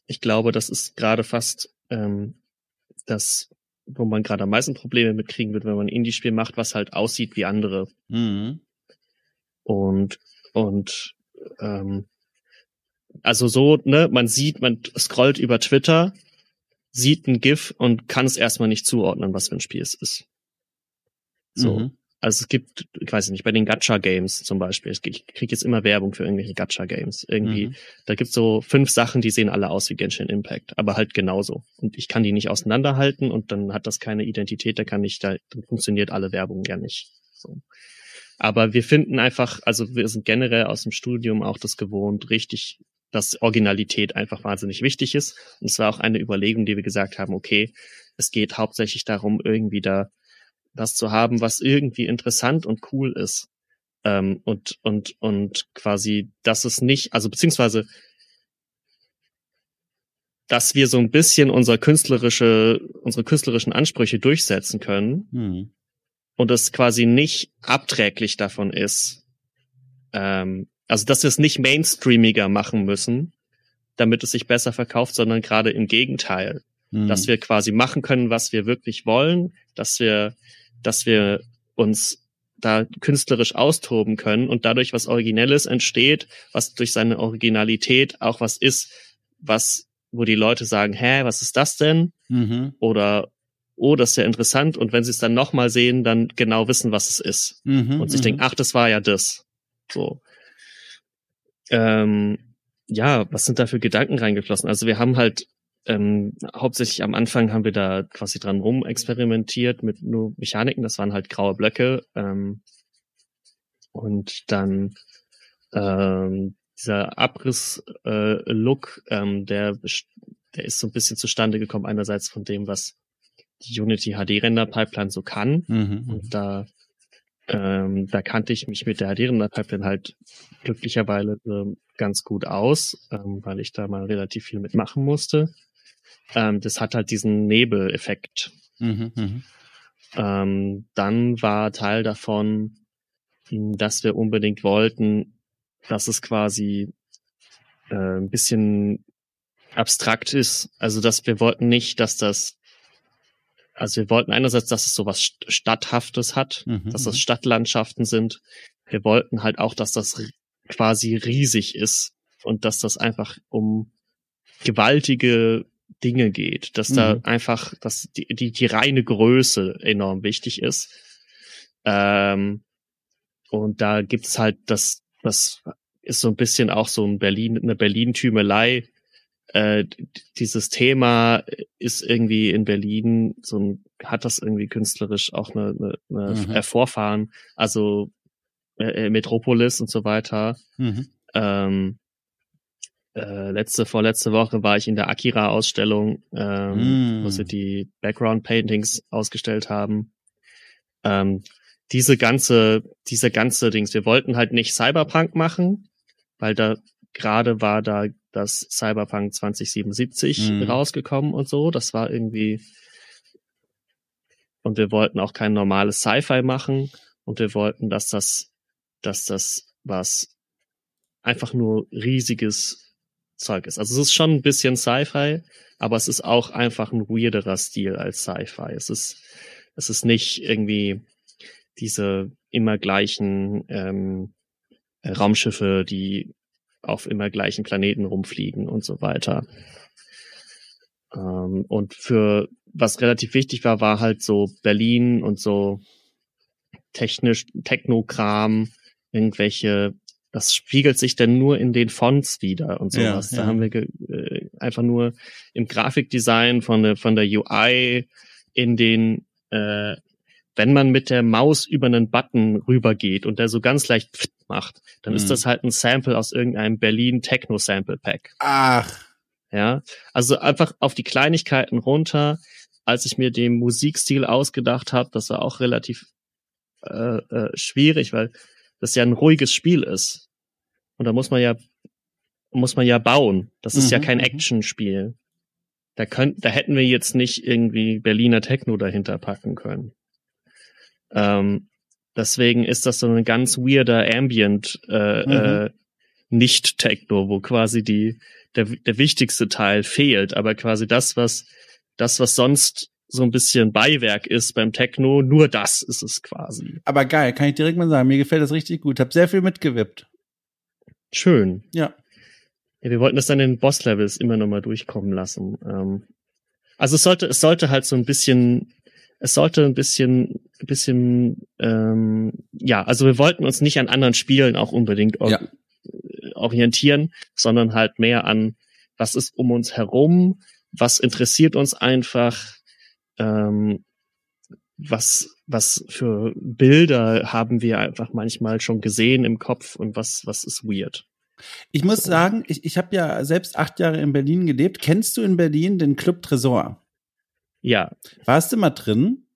ich glaube, das ist gerade fast ähm, das, wo man gerade am meisten Probleme mitkriegen wird, wenn man ein Indie-Spiel macht, was halt aussieht wie andere. Mhm. Und und ähm, also so, ne, man sieht, man scrollt über Twitter sieht ein GIF und kann es erstmal nicht zuordnen, was für ein Spiel es ist. So. Mhm. Also es gibt, ich weiß nicht, bei den Gacha-Games zum Beispiel, ich kriege jetzt immer Werbung für irgendwelche Gacha-Games. Irgendwie, mhm. da gibt's so fünf Sachen, die sehen alle aus wie Genshin Impact, aber halt genauso. Und ich kann die nicht auseinanderhalten und dann hat das keine Identität, da kann ich, da dann funktioniert alle Werbung ja nicht. So. Aber wir finden einfach, also wir sind generell aus dem Studium auch das gewohnt, richtig dass Originalität einfach wahnsinnig wichtig ist. Und es war auch eine Überlegung, die wir gesagt haben, okay, es geht hauptsächlich darum, irgendwie da was zu haben, was irgendwie interessant und cool ist. Ähm, und, und, und quasi, dass es nicht, also beziehungsweise, dass wir so ein bisschen unser künstlerische, unsere künstlerischen Ansprüche durchsetzen können. Hm. Und es quasi nicht abträglich davon ist, ähm, also, dass wir es nicht mainstreamiger machen müssen, damit es sich besser verkauft, sondern gerade im Gegenteil. Mhm. Dass wir quasi machen können, was wir wirklich wollen, dass wir, dass wir uns da künstlerisch austoben können und dadurch was Originelles entsteht, was durch seine Originalität auch was ist, was, wo die Leute sagen, hä, was ist das denn? Mhm. Oder, oh, das ist ja interessant. Und wenn sie es dann nochmal sehen, dann genau wissen, was es ist. Mhm, und sich denken, ach, das war ja das. So. Ähm, ja, was sind da für Gedanken reingeflossen? Also wir haben halt ähm, hauptsächlich am Anfang haben wir da quasi dran rum experimentiert mit nur Mechaniken. Das waren halt graue Blöcke. Ähm, und dann ähm, dieser Abriss-Look, äh, ähm, der, der ist so ein bisschen zustande gekommen, einerseits von dem, was die Unity HD-Render-Pipeline so kann. Mhm. Und mhm. da ähm, da kannte ich mich mit der HD-Render-Pipeline halt glücklicherweise äh, ganz gut aus, ähm, weil ich da mal relativ viel mitmachen musste. Ähm, das hat halt diesen Nebeleffekt. Mhm, mh. ähm, dann war Teil davon, dass wir unbedingt wollten, dass es quasi äh, ein bisschen abstrakt ist. Also dass wir wollten nicht, dass das also wir wollten einerseits, dass es sowas Stadthaftes hat, mhm. dass das. Stadtlandschaften sind. Wir wollten halt auch, dass das quasi riesig ist und dass das einfach um gewaltige Dinge geht, dass mhm. da einfach, dass die, die, die reine Größe enorm wichtig ist. Ähm, und da gibt's halt das, das ist so ein bisschen auch so ein Berlin, eine Berlin-Tümelei. Äh, dieses Thema ist irgendwie in Berlin so ein, hat das irgendwie künstlerisch auch eine, eine, eine mhm. Vorfahren, also äh, Metropolis und so weiter. Mhm. Ähm, äh, letzte, vorletzte Woche war ich in der Akira-Ausstellung, ähm, mm. wo sie die Background-Paintings ausgestellt haben. Ähm, diese ganze, diese ganze Dings, wir wollten halt nicht Cyberpunk machen, weil da gerade war da das Cyberpunk 2077 mm. rausgekommen und so. Das war irgendwie, und wir wollten auch kein normales Sci-Fi machen und wir wollten, dass das, dass das was einfach nur riesiges Zeug ist. Also es ist schon ein bisschen Sci-Fi, aber es ist auch einfach ein weirderer Stil als Sci-Fi. Es ist, es ist nicht irgendwie diese immer gleichen ähm, Raumschiffe, die auf immer gleichen Planeten rumfliegen und so weiter. Ähm, und für was relativ wichtig war, war halt so Berlin und so technisch Technokram, irgendwelche das spiegelt sich dann nur in den Fonts wieder und sowas. Ja, ja. Da haben wir äh, einfach nur im Grafikdesign von der, von der UI in den, äh, wenn man mit der Maus über einen Button rübergeht und der so ganz leicht macht, dann mhm. ist das halt ein Sample aus irgendeinem Berlin Techno Sample Pack. Ach. Ja, also einfach auf die Kleinigkeiten runter. Als ich mir den Musikstil ausgedacht habe, das war auch relativ äh, äh, schwierig, weil das ja ein ruhiges Spiel ist. Und da muss man ja, muss man ja bauen. Das ist mhm, ja kein mhm. Actionspiel. Da könnt, da hätten wir jetzt nicht irgendwie Berliner Techno dahinter packen können. Ähm, deswegen ist das so ein ganz weirder Ambient, äh, mhm. äh, nicht Techno, wo quasi die, der, der wichtigste Teil fehlt, aber quasi das, was, das, was sonst so ein bisschen Beiwerk ist beim Techno, nur das ist es quasi. Aber geil, kann ich direkt mal sagen, mir gefällt das richtig gut. Hab sehr viel mitgewippt. Schön. Ja. Ja, wir wollten das dann in Boss-Levels immer noch mal durchkommen lassen. Ähm, also es sollte, es sollte halt so ein bisschen, es sollte ein bisschen, ein bisschen, ähm, ja, also wir wollten uns nicht an anderen Spielen auch unbedingt or ja. orientieren, sondern halt mehr an, was ist um uns herum, was interessiert uns einfach, ähm, was, was für Bilder haben wir einfach manchmal schon gesehen im Kopf und was, was ist weird. Ich muss sagen, ich, ich habe ja selbst acht Jahre in Berlin gelebt. Kennst du in Berlin den Club Tresor? Ja. Warst du mal drin?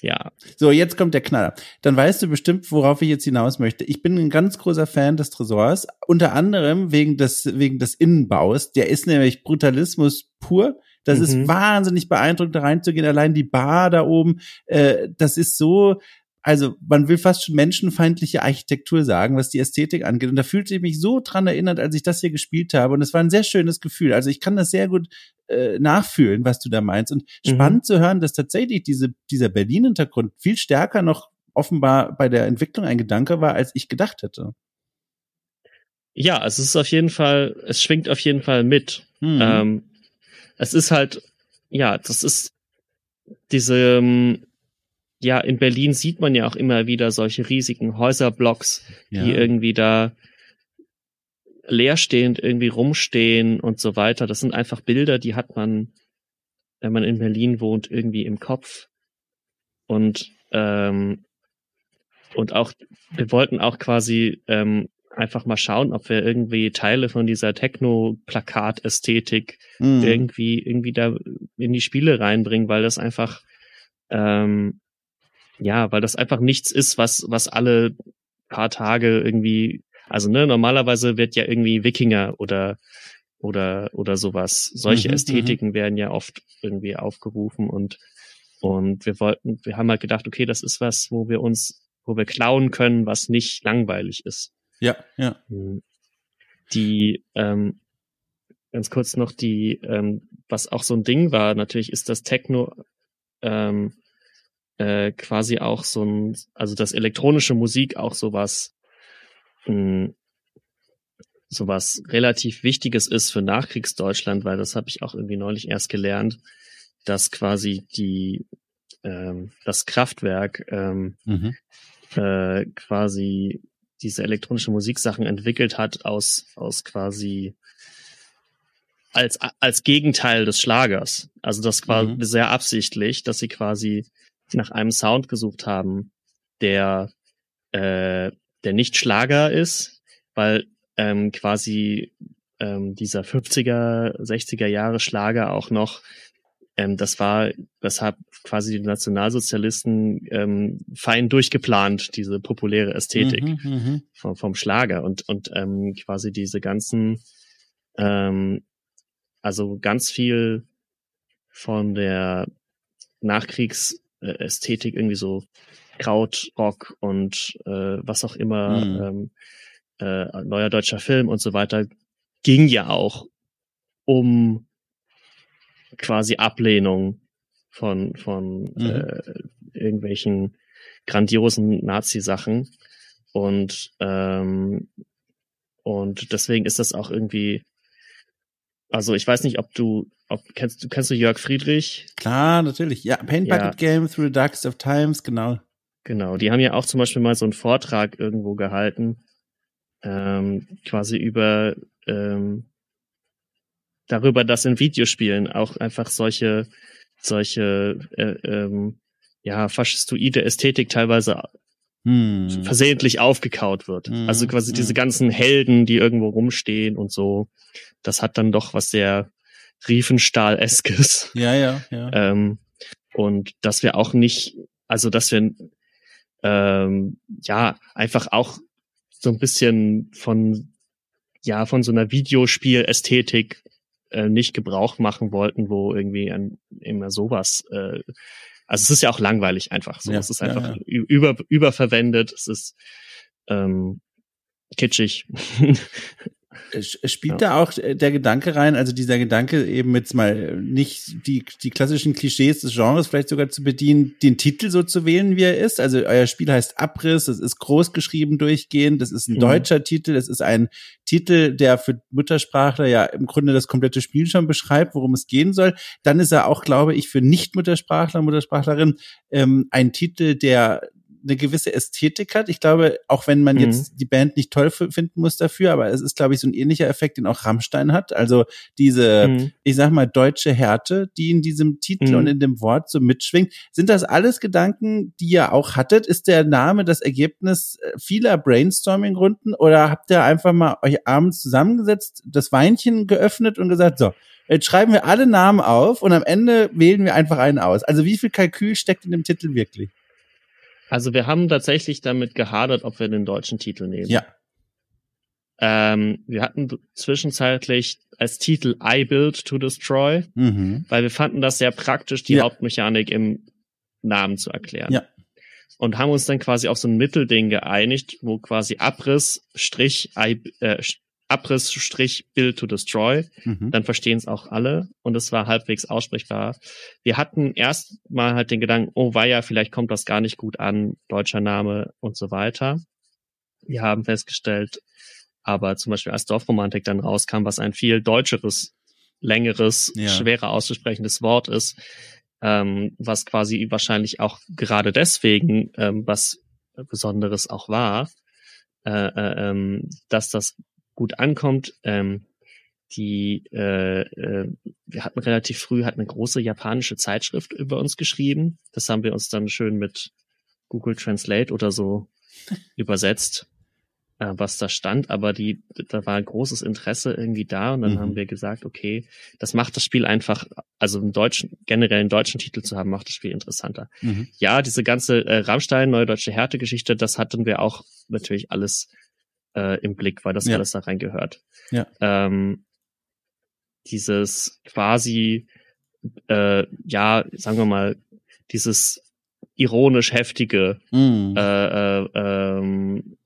Ja. So, jetzt kommt der Knaller. Dann weißt du bestimmt, worauf ich jetzt hinaus möchte. Ich bin ein ganz großer Fan des Tresors, unter anderem wegen des, wegen des Innenbaus. Der ist nämlich Brutalismus pur. Das mhm. ist wahnsinnig beeindruckend, da reinzugehen. Allein die Bar da oben, äh, das ist so, also man will fast schon menschenfeindliche Architektur sagen, was die Ästhetik angeht. Und da fühlte ich mich so dran erinnert, als ich das hier gespielt habe. Und es war ein sehr schönes Gefühl. Also ich kann das sehr gut äh, nachfühlen, was du da meinst. Und mhm. spannend zu hören, dass tatsächlich diese, dieser Berlin-Hintergrund viel stärker noch offenbar bei der Entwicklung ein Gedanke war, als ich gedacht hätte. Ja, also es ist auf jeden Fall, es schwingt auf jeden Fall mit. Mhm. Ähm, es ist halt, ja, das ist diese, ähm, ja, in Berlin sieht man ja auch immer wieder solche riesigen Häuserblocks, ja. die irgendwie da leerstehend irgendwie rumstehen und so weiter. Das sind einfach Bilder, die hat man, wenn man in Berlin wohnt, irgendwie im Kopf. Und ähm, und auch wir wollten auch quasi ähm, einfach mal schauen, ob wir irgendwie Teile von dieser Techno-Plakat-Ästhetik mhm. irgendwie, irgendwie da in die Spiele reinbringen, weil das einfach, ähm, ja, weil das einfach nichts ist, was, was alle paar Tage irgendwie, also ne, normalerweise wird ja irgendwie Wikinger oder oder oder sowas. Solche mhm, Ästhetiken mhm. werden ja oft irgendwie aufgerufen und und wir wollten, wir haben halt gedacht, okay, das ist was, wo wir uns, wo wir klauen können, was nicht langweilig ist. Ja, ja. Hm. Die, ähm, ganz kurz noch die, ähm, was auch so ein Ding war, natürlich ist das Techno ähm, äh, quasi auch so ein, also das elektronische Musik auch sowas, mh, hm, sowas relativ Wichtiges ist für Nachkriegsdeutschland, weil das habe ich auch irgendwie neulich erst gelernt, dass quasi die ähm, das Kraftwerk ähm, mhm. äh, quasi diese elektronische Musiksachen entwickelt hat aus, aus quasi als, als Gegenteil des Schlagers. Also das war mhm. sehr absichtlich, dass sie quasi nach einem Sound gesucht haben, der, äh, der nicht Schlager ist, weil ähm, quasi ähm, dieser 50er, 60er Jahre Schlager auch noch ähm, das war, weshalb quasi die Nationalsozialisten ähm, fein durchgeplant, diese populäre Ästhetik mhm, mhm, vom, vom Schlager. Und, und ähm, quasi diese ganzen, ähm, also ganz viel von der Nachkriegsästhetik irgendwie so Krautrock und äh, was auch immer, mhm. ähm, äh, neuer deutscher Film und so weiter, ging ja auch um quasi Ablehnung von, von mhm. äh, irgendwelchen grandiosen Nazi-Sachen. Und, ähm, und deswegen ist das auch irgendwie, also ich weiß nicht, ob du, ob kennst du, kennst du Jörg Friedrich? Klar, natürlich. Ja, Paint Bucket ja. Game Through the Darkest of Times, genau. Genau, die haben ja auch zum Beispiel mal so einen Vortrag irgendwo gehalten, ähm, quasi über ähm, darüber, dass in Videospielen auch einfach solche, solche, äh, ähm, ja, faschistoide Ästhetik teilweise hm. versehentlich aufgekaut wird. Hm. Also quasi hm. diese ganzen Helden, die irgendwo rumstehen und so. Das hat dann doch was sehr Riefenstahl-eskes. Ja, ja, ja. Ähm, und dass wir auch nicht, also dass wir ähm, ja einfach auch so ein bisschen von ja von so einer Videospiel-Ästhetik äh, nicht Gebrauch machen wollten, wo irgendwie ein, immer sowas, äh, also es ist ja auch langweilig einfach. So, ja, es ist einfach ja, ja. über überverwendet. Es ist ähm, kitschig. Spielt ja. da auch äh, der Gedanke rein, also dieser Gedanke eben jetzt mal nicht die, die klassischen Klischees des Genres vielleicht sogar zu bedienen, den Titel so zu wählen, wie er ist. Also euer Spiel heißt Abriss, das ist groß geschrieben durchgehend, das ist ein mhm. deutscher Titel, das ist ein Titel, der für Muttersprachler ja im Grunde das komplette Spiel schon beschreibt, worum es gehen soll. Dann ist er auch, glaube ich, für Nicht-Muttersprachler, Muttersprachlerin ähm, ein Titel, der eine gewisse Ästhetik hat. Ich glaube, auch wenn man mhm. jetzt die Band nicht toll finden muss dafür, aber es ist, glaube ich, so ein ähnlicher Effekt, den auch Rammstein hat. Also diese, mhm. ich sag mal, deutsche Härte, die in diesem Titel mhm. und in dem Wort so mitschwingt. Sind das alles Gedanken, die ihr auch hattet? Ist der Name das Ergebnis äh, vieler Brainstorming-Runden oder habt ihr einfach mal euch abends zusammengesetzt, das Weinchen geöffnet und gesagt, so, Jetzt schreiben wir alle Namen auf und am Ende wählen wir einfach einen aus. Also wie viel Kalkül steckt in dem Titel wirklich? Also wir haben tatsächlich damit gehadert, ob wir den deutschen Titel nehmen. Ja. Ähm, wir hatten zwischenzeitlich als Titel I Build to Destroy, mhm. weil wir fanden das sehr praktisch, die ja. Hauptmechanik im Namen zu erklären. Ja. Und haben uns dann quasi auf so ein Mittelding geeinigt, wo quasi Abriss, Strich, I, äh, Abriss Build to Destroy, mhm. dann verstehen es auch alle und es war halbwegs aussprechbar. Wir hatten erst mal halt den Gedanken, oh ja, vielleicht kommt das gar nicht gut an, deutscher Name und so weiter. Wir haben festgestellt, aber zum Beispiel als Dorfromantik dann rauskam, was ein viel deutscheres, längeres, ja. schwerer auszusprechendes Wort ist, ähm, was quasi wahrscheinlich auch gerade deswegen ähm, was Besonderes auch war, äh, äh, ähm, dass das gut ankommt. Ähm, die äh, äh, wir hatten relativ früh hat eine große japanische Zeitschrift über uns geschrieben. Das haben wir uns dann schön mit Google Translate oder so übersetzt, äh, was da stand. Aber die da war ein großes Interesse irgendwie da und dann mhm. haben wir gesagt, okay, das macht das Spiel einfach, also einen deutschen generell einen deutschen Titel zu haben, macht das Spiel interessanter. Mhm. Ja, diese ganze äh, Rammstein neue deutsche Härte-Geschichte, das hatten wir auch natürlich alles äh, im Blick, weil das ja. alles da reingehört. Ja. Ähm, dieses quasi, äh, ja, sagen wir mal, dieses ironisch heftige, mm. äh, äh, ähm,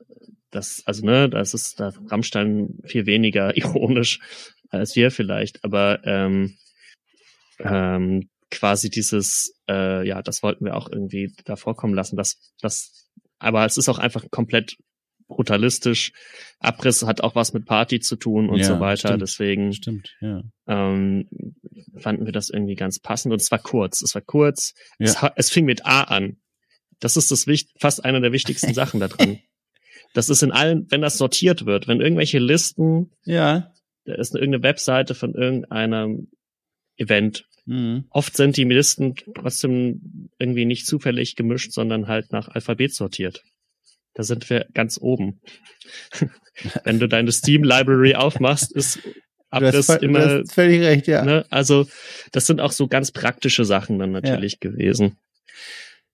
das, also ne, das ist da Rammstein viel weniger ironisch als wir vielleicht, aber ähm, ähm, quasi dieses, äh, ja, das wollten wir auch irgendwie da vorkommen lassen, dass das, aber es ist auch einfach komplett brutalistisch. Abriss hat auch was mit Party zu tun und ja, so weiter. Stimmt, Deswegen stimmt, ja. ähm, fanden wir das irgendwie ganz passend. Und es war kurz. Es war kurz. Ja. Es, es, fing mit A an. Das ist das fast einer der wichtigsten Sachen da drin. Das ist in allen, wenn das sortiert wird, wenn irgendwelche Listen, ja, da ist irgendeine Webseite von irgendeinem Event. Mhm. Oft sind die Listen trotzdem irgendwie nicht zufällig gemischt, sondern halt nach Alphabet sortiert. Da sind wir ganz oben. wenn du deine Steam Library aufmachst, ist ab das immer völlig recht, ja. Ne, also das sind auch so ganz praktische Sachen dann natürlich ja. gewesen.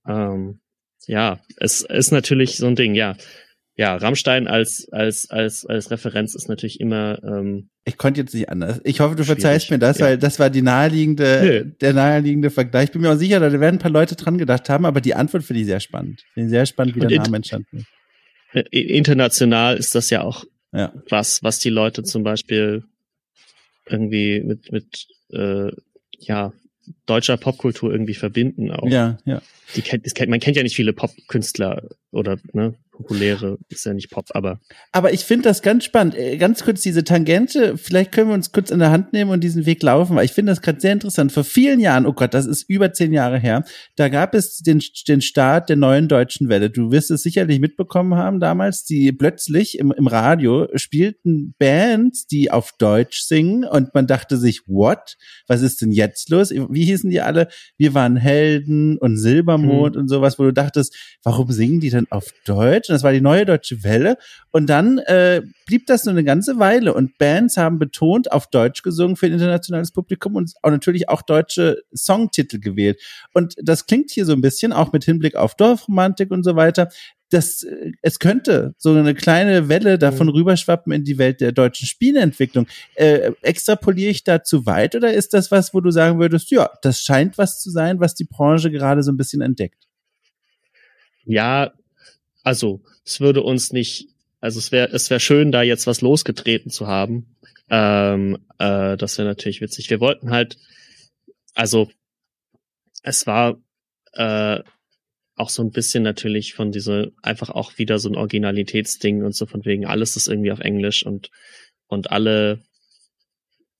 Ähm, ja, es ist natürlich so ein Ding, ja. Ja, Rammstein als als als als Referenz ist natürlich immer. Ähm, ich konnte jetzt nicht anders. Ich hoffe, du verzeihst mir das, ja. weil das war die naheliegende, Nö. der naheliegende Vergleich. Ich bin mir auch sicher, da werden ein paar Leute dran gedacht haben, aber die Antwort finde ich sehr spannend. Finde ich sehr spannend, wie Und der Name entstanden ist. Äh, international ist das ja auch ja. was, was die Leute zum Beispiel irgendwie mit mit äh, ja deutscher Popkultur irgendwie verbinden auch. Ja, ja. Die kennt, kennt, man kennt ja nicht viele Popkünstler oder ne, populäre, ist ja nicht Pop, aber. Aber ich finde das ganz spannend. Äh, ganz kurz diese Tangente, vielleicht können wir uns kurz in der Hand nehmen und diesen Weg laufen, weil ich finde das gerade sehr interessant. Vor vielen Jahren, oh Gott, das ist über zehn Jahre her, da gab es den, den Start der neuen deutschen Welle. Du wirst es sicherlich mitbekommen haben damals, die plötzlich im, im Radio spielten Bands, die auf Deutsch singen und man dachte sich, what? Was ist denn jetzt los? Wie hießen die alle? Wir waren Helden und Silbermond mhm. und sowas, wo du dachtest, warum singen die denn auf Deutsch? Deutsch und das war die neue deutsche Welle. Und dann äh, blieb das nur eine ganze Weile und Bands haben betont auf Deutsch gesungen für ein internationales Publikum und auch natürlich auch deutsche Songtitel gewählt. Und das klingt hier so ein bisschen auch mit Hinblick auf Dorfromantik und so weiter. Das, äh, es könnte so eine kleine Welle davon mhm. rüberschwappen in die Welt der deutschen Spieleentwicklung. Äh, extrapoliere ich da zu weit oder ist das was, wo du sagen würdest, ja, das scheint was zu sein, was die Branche gerade so ein bisschen entdeckt? Ja, also es würde uns nicht, also es wäre es wäre schön, da jetzt was losgetreten zu haben. Ähm, äh, das wäre natürlich witzig. Wir wollten halt, also es war äh, auch so ein bisschen natürlich von diese einfach auch wieder so ein Originalitätsding und so von wegen alles ist irgendwie auf Englisch und und alle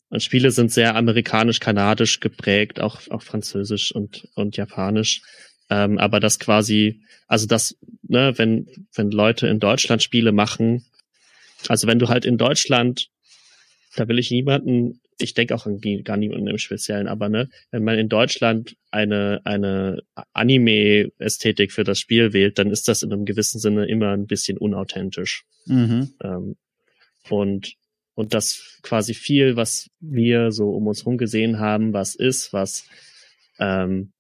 und Spiele sind sehr amerikanisch-kanadisch geprägt, auch auch französisch und und japanisch. Ähm, aber das quasi, also das, ne, wenn, wenn Leute in Deutschland Spiele machen, also wenn du halt in Deutschland, da will ich niemanden, ich denke auch irgendwie gar niemanden im Speziellen, aber ne, wenn man in Deutschland eine, eine Anime-Ästhetik für das Spiel wählt, dann ist das in einem gewissen Sinne immer ein bisschen unauthentisch. Mhm. Ähm, und, und das quasi viel, was wir so um uns herum gesehen haben, was ist, was ähm,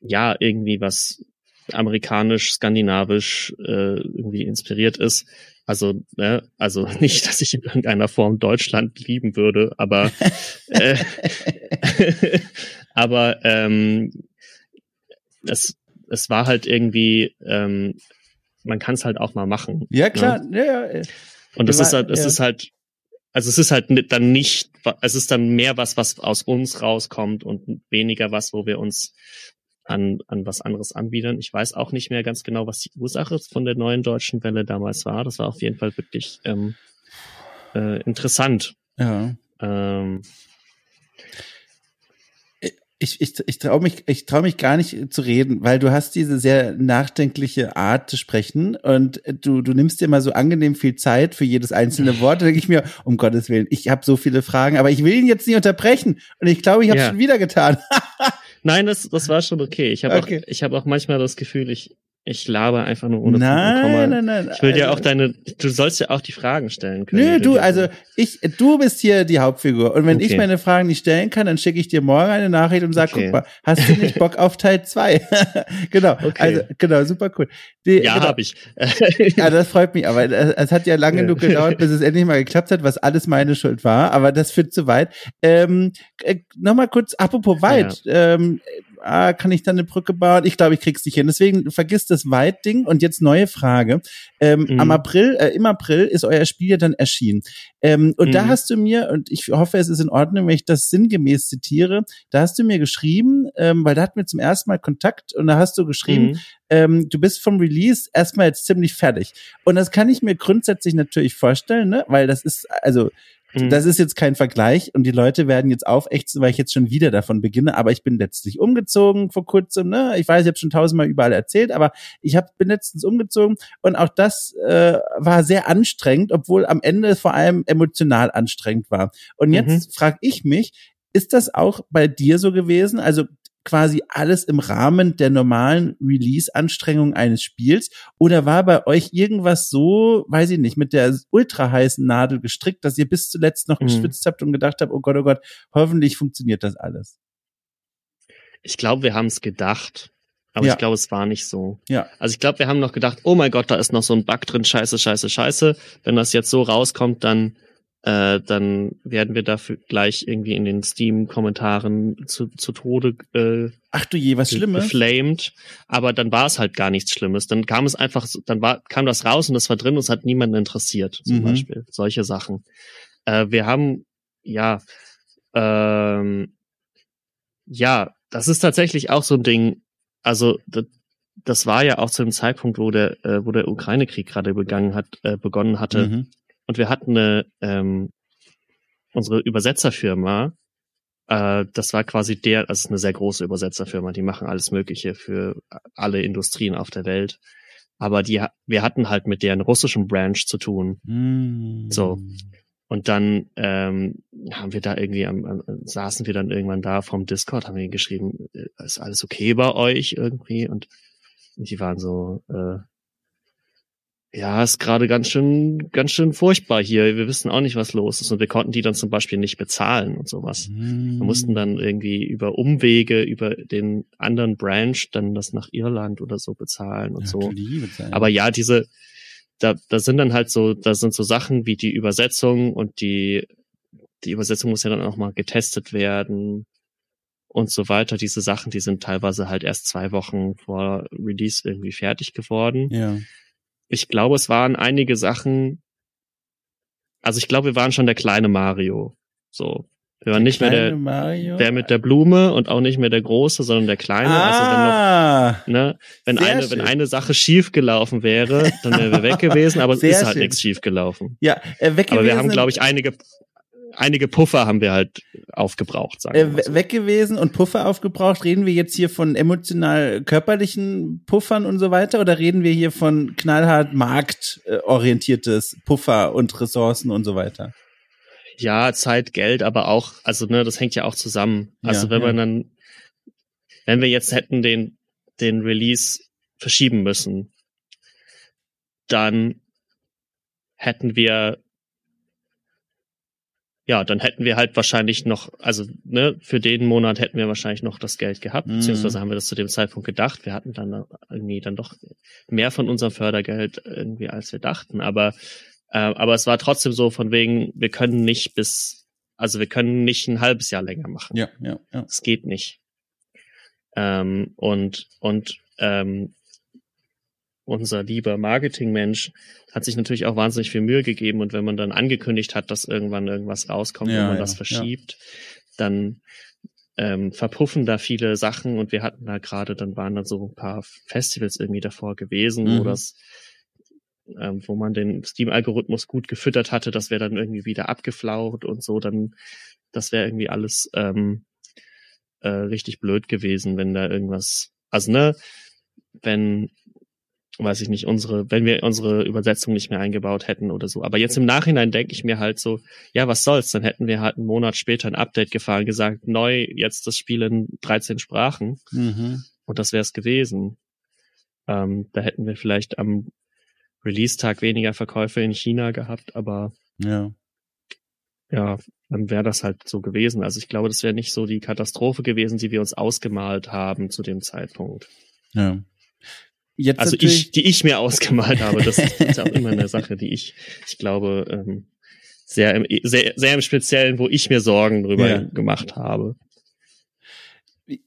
ja irgendwie was amerikanisch, skandinavisch äh, irgendwie inspiriert ist. Also, ne, also nicht, dass ich in irgendeiner Form Deutschland lieben würde, aber äh, aber ähm, es, es war halt irgendwie, ähm, man kann es halt auch mal machen. Ja, klar. Ne? Ja, ja. Und es ist halt, es ja. ist halt, also es ist halt dann nicht, es ist dann mehr was, was aus uns rauskommt und weniger was, wo wir uns an, an was anderes anbieten. Ich weiß auch nicht mehr ganz genau, was die Ursache von der neuen deutschen Welle damals war. Das war auf jeden Fall wirklich ähm, äh, interessant. Ja. Ähm, ich, ich, ich traue mich, ich trau mich gar nicht zu reden, weil du hast diese sehr nachdenkliche Art zu sprechen und du, du nimmst dir mal so angenehm viel Zeit für jedes einzelne Wort. Da denke ich mir, um Gottes Willen, ich habe so viele Fragen, aber ich will ihn jetzt nicht unterbrechen. Und ich glaube, ich habe ja. schon wieder getan. Nein, das, das war schon okay. Ich habe okay. auch, ich habe auch manchmal das Gefühl, ich, ich laber einfach nur ohne nein, nein, nein. Ich will also, dir auch deine, du sollst ja auch die Fragen stellen können. Nö, du, also ich, du bist hier die Hauptfigur. Und wenn okay. ich meine Fragen nicht stellen kann, dann schicke ich dir morgen eine Nachricht und sag, okay. guck mal, hast du nicht Bock auf Teil zwei? genau. Okay. Also, genau, super cool. Die, ja, genau. habe ich. ja, das freut mich, aber es hat ja lange genug gedauert, bis es endlich mal geklappt hat, was alles meine Schuld war, aber das führt zu weit. Ähm, äh, Nochmal kurz, apropos weit, ja. ähm, ah, kann ich da eine Brücke bauen? Ich glaube, ich krieg's nicht hin. Deswegen vergiss das Weitding. Und jetzt neue Frage. Ähm, mhm. Am April, äh, im April ist euer Spiel ja dann erschienen. Ähm, und mhm. da hast du mir, und ich hoffe, es ist in Ordnung, wenn ich das sinngemäß zitiere, da hast du mir geschrieben, ähm, weil da hatten wir zum ersten Mal Kontakt und da hast du geschrieben, mhm. ähm, du bist vom Release erstmal jetzt ziemlich fertig. Und das kann ich mir grundsätzlich natürlich vorstellen, ne? weil das ist, also Mhm. Das ist jetzt kein Vergleich und die Leute werden jetzt aufächzen, weil ich jetzt schon wieder davon beginne, aber ich bin letztlich umgezogen vor kurzem, ne? Ich weiß, ich habe schon tausendmal überall erzählt, aber ich hab, bin letztens umgezogen und auch das äh, war sehr anstrengend, obwohl am Ende vor allem emotional anstrengend war. Und jetzt mhm. frage ich mich, ist das auch bei dir so gewesen? Also quasi alles im Rahmen der normalen Release-Anstrengung eines Spiels? Oder war bei euch irgendwas so, weiß ich nicht, mit der ultra heißen Nadel gestrickt, dass ihr bis zuletzt noch mhm. geschwitzt habt und gedacht habt, oh Gott, oh Gott, hoffentlich funktioniert das alles? Ich glaube, wir haben es gedacht. Aber ja. ich glaube, es war nicht so. Ja. Also ich glaube, wir haben noch gedacht, oh mein Gott, da ist noch so ein Bug drin, scheiße, scheiße, scheiße. Wenn das jetzt so rauskommt, dann äh, dann werden wir dafür gleich irgendwie in den Steam-Kommentaren zu, zu Tode äh, Ach du je, was Schlimmes. Geflamed. Aber dann war es halt gar nichts Schlimmes. Dann kam es einfach, dann war, kam das raus und das war drin und es hat niemanden interessiert, zum mhm. Beispiel. Solche Sachen. Äh, wir haben, ja, ähm, ja, das ist tatsächlich auch so ein Ding. Also, das, das war ja auch zu dem Zeitpunkt, wo der, äh, wo der Ukraine-Krieg gerade begangen hat, äh, begonnen hatte. Mhm. Und wir hatten eine, ähm, unsere Übersetzerfirma, äh, das war quasi der, das ist eine sehr große Übersetzerfirma, die machen alles Mögliche für alle Industrien auf der Welt. Aber die, wir hatten halt mit deren russischen Branch zu tun. Mm. So. Und dann ähm, haben wir da irgendwie am, am, saßen wir dann irgendwann da vom Discord, haben wir geschrieben, äh, ist alles okay bei euch irgendwie? Und die waren so, äh, ja, ist gerade ganz schön, ganz schön furchtbar hier. Wir wissen auch nicht, was los ist. Und wir konnten die dann zum Beispiel nicht bezahlen und sowas. Mm. Wir mussten dann irgendwie über Umwege, über den anderen Branch dann das nach Irland oder so bezahlen und ja, so. Aber ja, diese, da, da sind dann halt so, da sind so Sachen wie die Übersetzung und die, die Übersetzung muss ja dann auch mal getestet werden und so weiter. Diese Sachen, die sind teilweise halt erst zwei Wochen vor Release irgendwie fertig geworden. Ja ich glaube, es waren einige Sachen. Also ich glaube, wir waren schon der kleine Mario. So. Wir waren der nicht mehr der, Mario? der mit der Blume und auch nicht mehr der große, sondern der kleine. Ah, also wenn noch, ne, wenn eine, schön. wenn eine Sache schief gelaufen wäre, dann wären wir weg gewesen, aber es ist halt nichts schief gelaufen. Ja, äh, weg gewesen. Aber wir haben, glaube ich, einige, einige Puffer haben wir halt aufgebraucht, sagen äh, wir so. Weg gewesen und Puffer aufgebraucht. Reden wir jetzt hier von emotional körperlichen Puffern und so weiter oder reden wir hier von knallhart marktorientiertes Puffer und Ressourcen und so weiter? Ja, Zeit, Geld, aber auch, also ne, das hängt ja auch zusammen. Also ja, wenn man dann, wenn wir jetzt hätten den, den Release verschieben müssen, dann hätten wir ja, dann hätten wir halt wahrscheinlich noch, also ne, für den Monat hätten wir wahrscheinlich noch das Geld gehabt, mhm. beziehungsweise haben wir das zu dem Zeitpunkt gedacht. Wir hatten dann irgendwie dann doch mehr von unserem Fördergeld irgendwie, als wir dachten. Aber, äh, aber es war trotzdem so von wegen, wir können nicht bis, also wir können nicht ein halbes Jahr länger machen. Ja, ja, ja. Es geht nicht. Ähm, und und ähm, unser lieber Marketingmensch hat sich natürlich auch wahnsinnig viel Mühe gegeben und wenn man dann angekündigt hat, dass irgendwann irgendwas rauskommt ja, und man ja, das verschiebt, ja. dann ähm, verpuffen da viele Sachen und wir hatten da gerade, dann waren da so ein paar Festivals irgendwie davor gewesen, mhm. wo das ähm, wo man den Steam-Algorithmus gut gefüttert hatte, das wäre dann irgendwie wieder abgeflaucht und so, dann das wäre irgendwie alles ähm, äh, richtig blöd gewesen, wenn da irgendwas, also ne, wenn weiß ich nicht, unsere, wenn wir unsere Übersetzung nicht mehr eingebaut hätten oder so. Aber jetzt im Nachhinein denke ich mir halt so, ja, was soll's, dann hätten wir halt einen Monat später ein Update gefahren, gesagt, neu, jetzt das Spiel in 13 Sprachen. Mhm. Und das wäre es gewesen. Ähm, da hätten wir vielleicht am Release-Tag weniger Verkäufe in China gehabt, aber ja, ja dann wäre das halt so gewesen. Also ich glaube, das wäre nicht so die Katastrophe gewesen, die wir uns ausgemalt haben zu dem Zeitpunkt. Ja. Jetzt also ich, die ich mir ausgemalt habe, das ist auch immer eine Sache, die ich, ich glaube, ähm, sehr, im, sehr, sehr im Speziellen, wo ich mir Sorgen drüber ja. gemacht habe.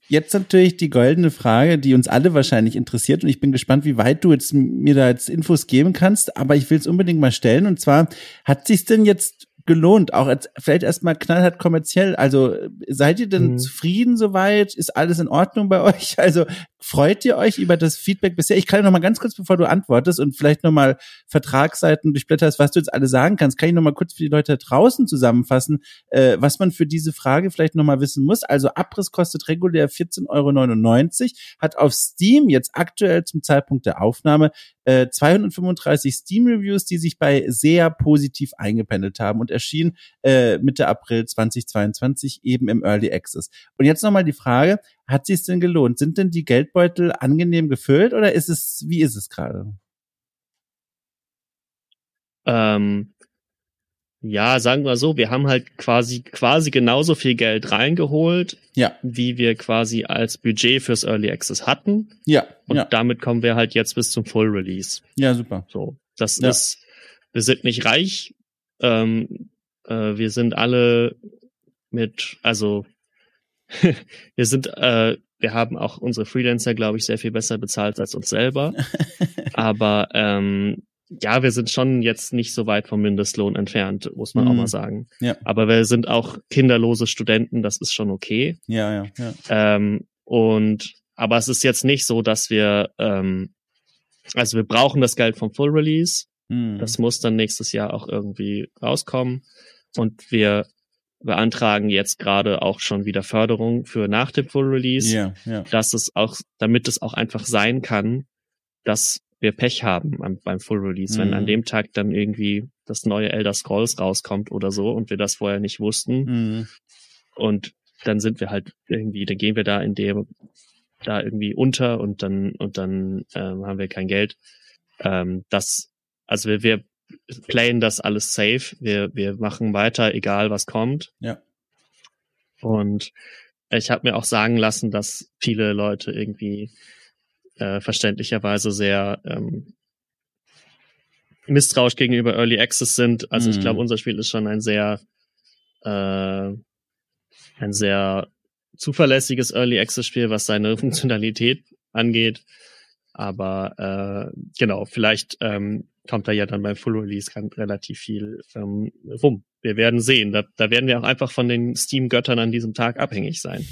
Jetzt natürlich die goldene Frage, die uns alle wahrscheinlich interessiert und ich bin gespannt, wie weit du jetzt mir da jetzt Infos geben kannst, aber ich will es unbedingt mal stellen und zwar hat sich denn jetzt gelohnt? Auch als, vielleicht erstmal knallhart kommerziell. Also seid ihr denn mhm. zufrieden soweit? Ist alles in Ordnung bei euch? Also freut ihr euch über das Feedback bisher? Ich kann ja noch mal ganz kurz, bevor du antwortest und vielleicht noch mal Vertragsseiten durchblätterst, was du jetzt alle sagen kannst, kann ich noch mal kurz für die Leute draußen zusammenfassen, äh, was man für diese Frage vielleicht noch mal wissen muss. Also Abriss kostet regulär 14,99 Euro, hat auf Steam jetzt aktuell zum Zeitpunkt der Aufnahme äh, 235 Steam-Reviews, die sich bei sehr positiv eingependelt haben und erschien äh, Mitte April 2022 eben im Early Access. Und jetzt nochmal die Frage, hat sich denn gelohnt? Sind denn die Geldbeutel angenehm gefüllt oder ist es, wie ist es gerade? Ähm, ja, sagen wir so, wir haben halt quasi quasi genauso viel Geld reingeholt, ja. wie wir quasi als Budget fürs Early Access hatten. Ja. Und ja. damit kommen wir halt jetzt bis zum Full Release. Ja, super. So, das ja. ist, wir sind nicht reich. Ähm, äh, wir sind alle mit, also wir sind, äh, wir haben auch unsere Freelancer, glaube ich, sehr viel besser bezahlt als uns selber. Aber ähm, ja, wir sind schon jetzt nicht so weit vom Mindestlohn entfernt, muss man mhm. auch mal sagen. Ja. Aber wir sind auch kinderlose Studenten, das ist schon okay. Ja, ja, ja. Ähm, und aber es ist jetzt nicht so, dass wir, ähm, also wir brauchen das Geld vom Full Release. Mhm. Das muss dann nächstes Jahr auch irgendwie rauskommen. Und wir beantragen jetzt gerade auch schon wieder Förderung für nach dem Full Release, ja, ja. dass es auch, damit es auch einfach sein kann, dass wir Pech haben beim, Full Release, mhm. wenn an mhm. dem Tag dann irgendwie das neue Elder Scrolls rauskommt oder so und wir das vorher nicht wussten. Mhm. Und dann sind wir halt irgendwie, dann gehen wir da in dem, da irgendwie unter und dann, und dann ähm, haben wir kein Geld. Ähm, das, also wir, wir playen das alles safe. Wir, wir machen weiter, egal was kommt. Ja. Und ich habe mir auch sagen lassen, dass viele Leute irgendwie äh, verständlicherweise sehr ähm, misstrauisch gegenüber Early Access sind. Also mhm. ich glaube, unser Spiel ist schon ein sehr äh, ein sehr zuverlässiges Early Access Spiel, was seine Funktionalität angeht. Aber äh, genau, vielleicht ähm, kommt da ja dann beim Full Release relativ viel ähm, rum. Wir werden sehen. Da, da werden wir auch einfach von den Steam-Göttern an diesem Tag abhängig sein.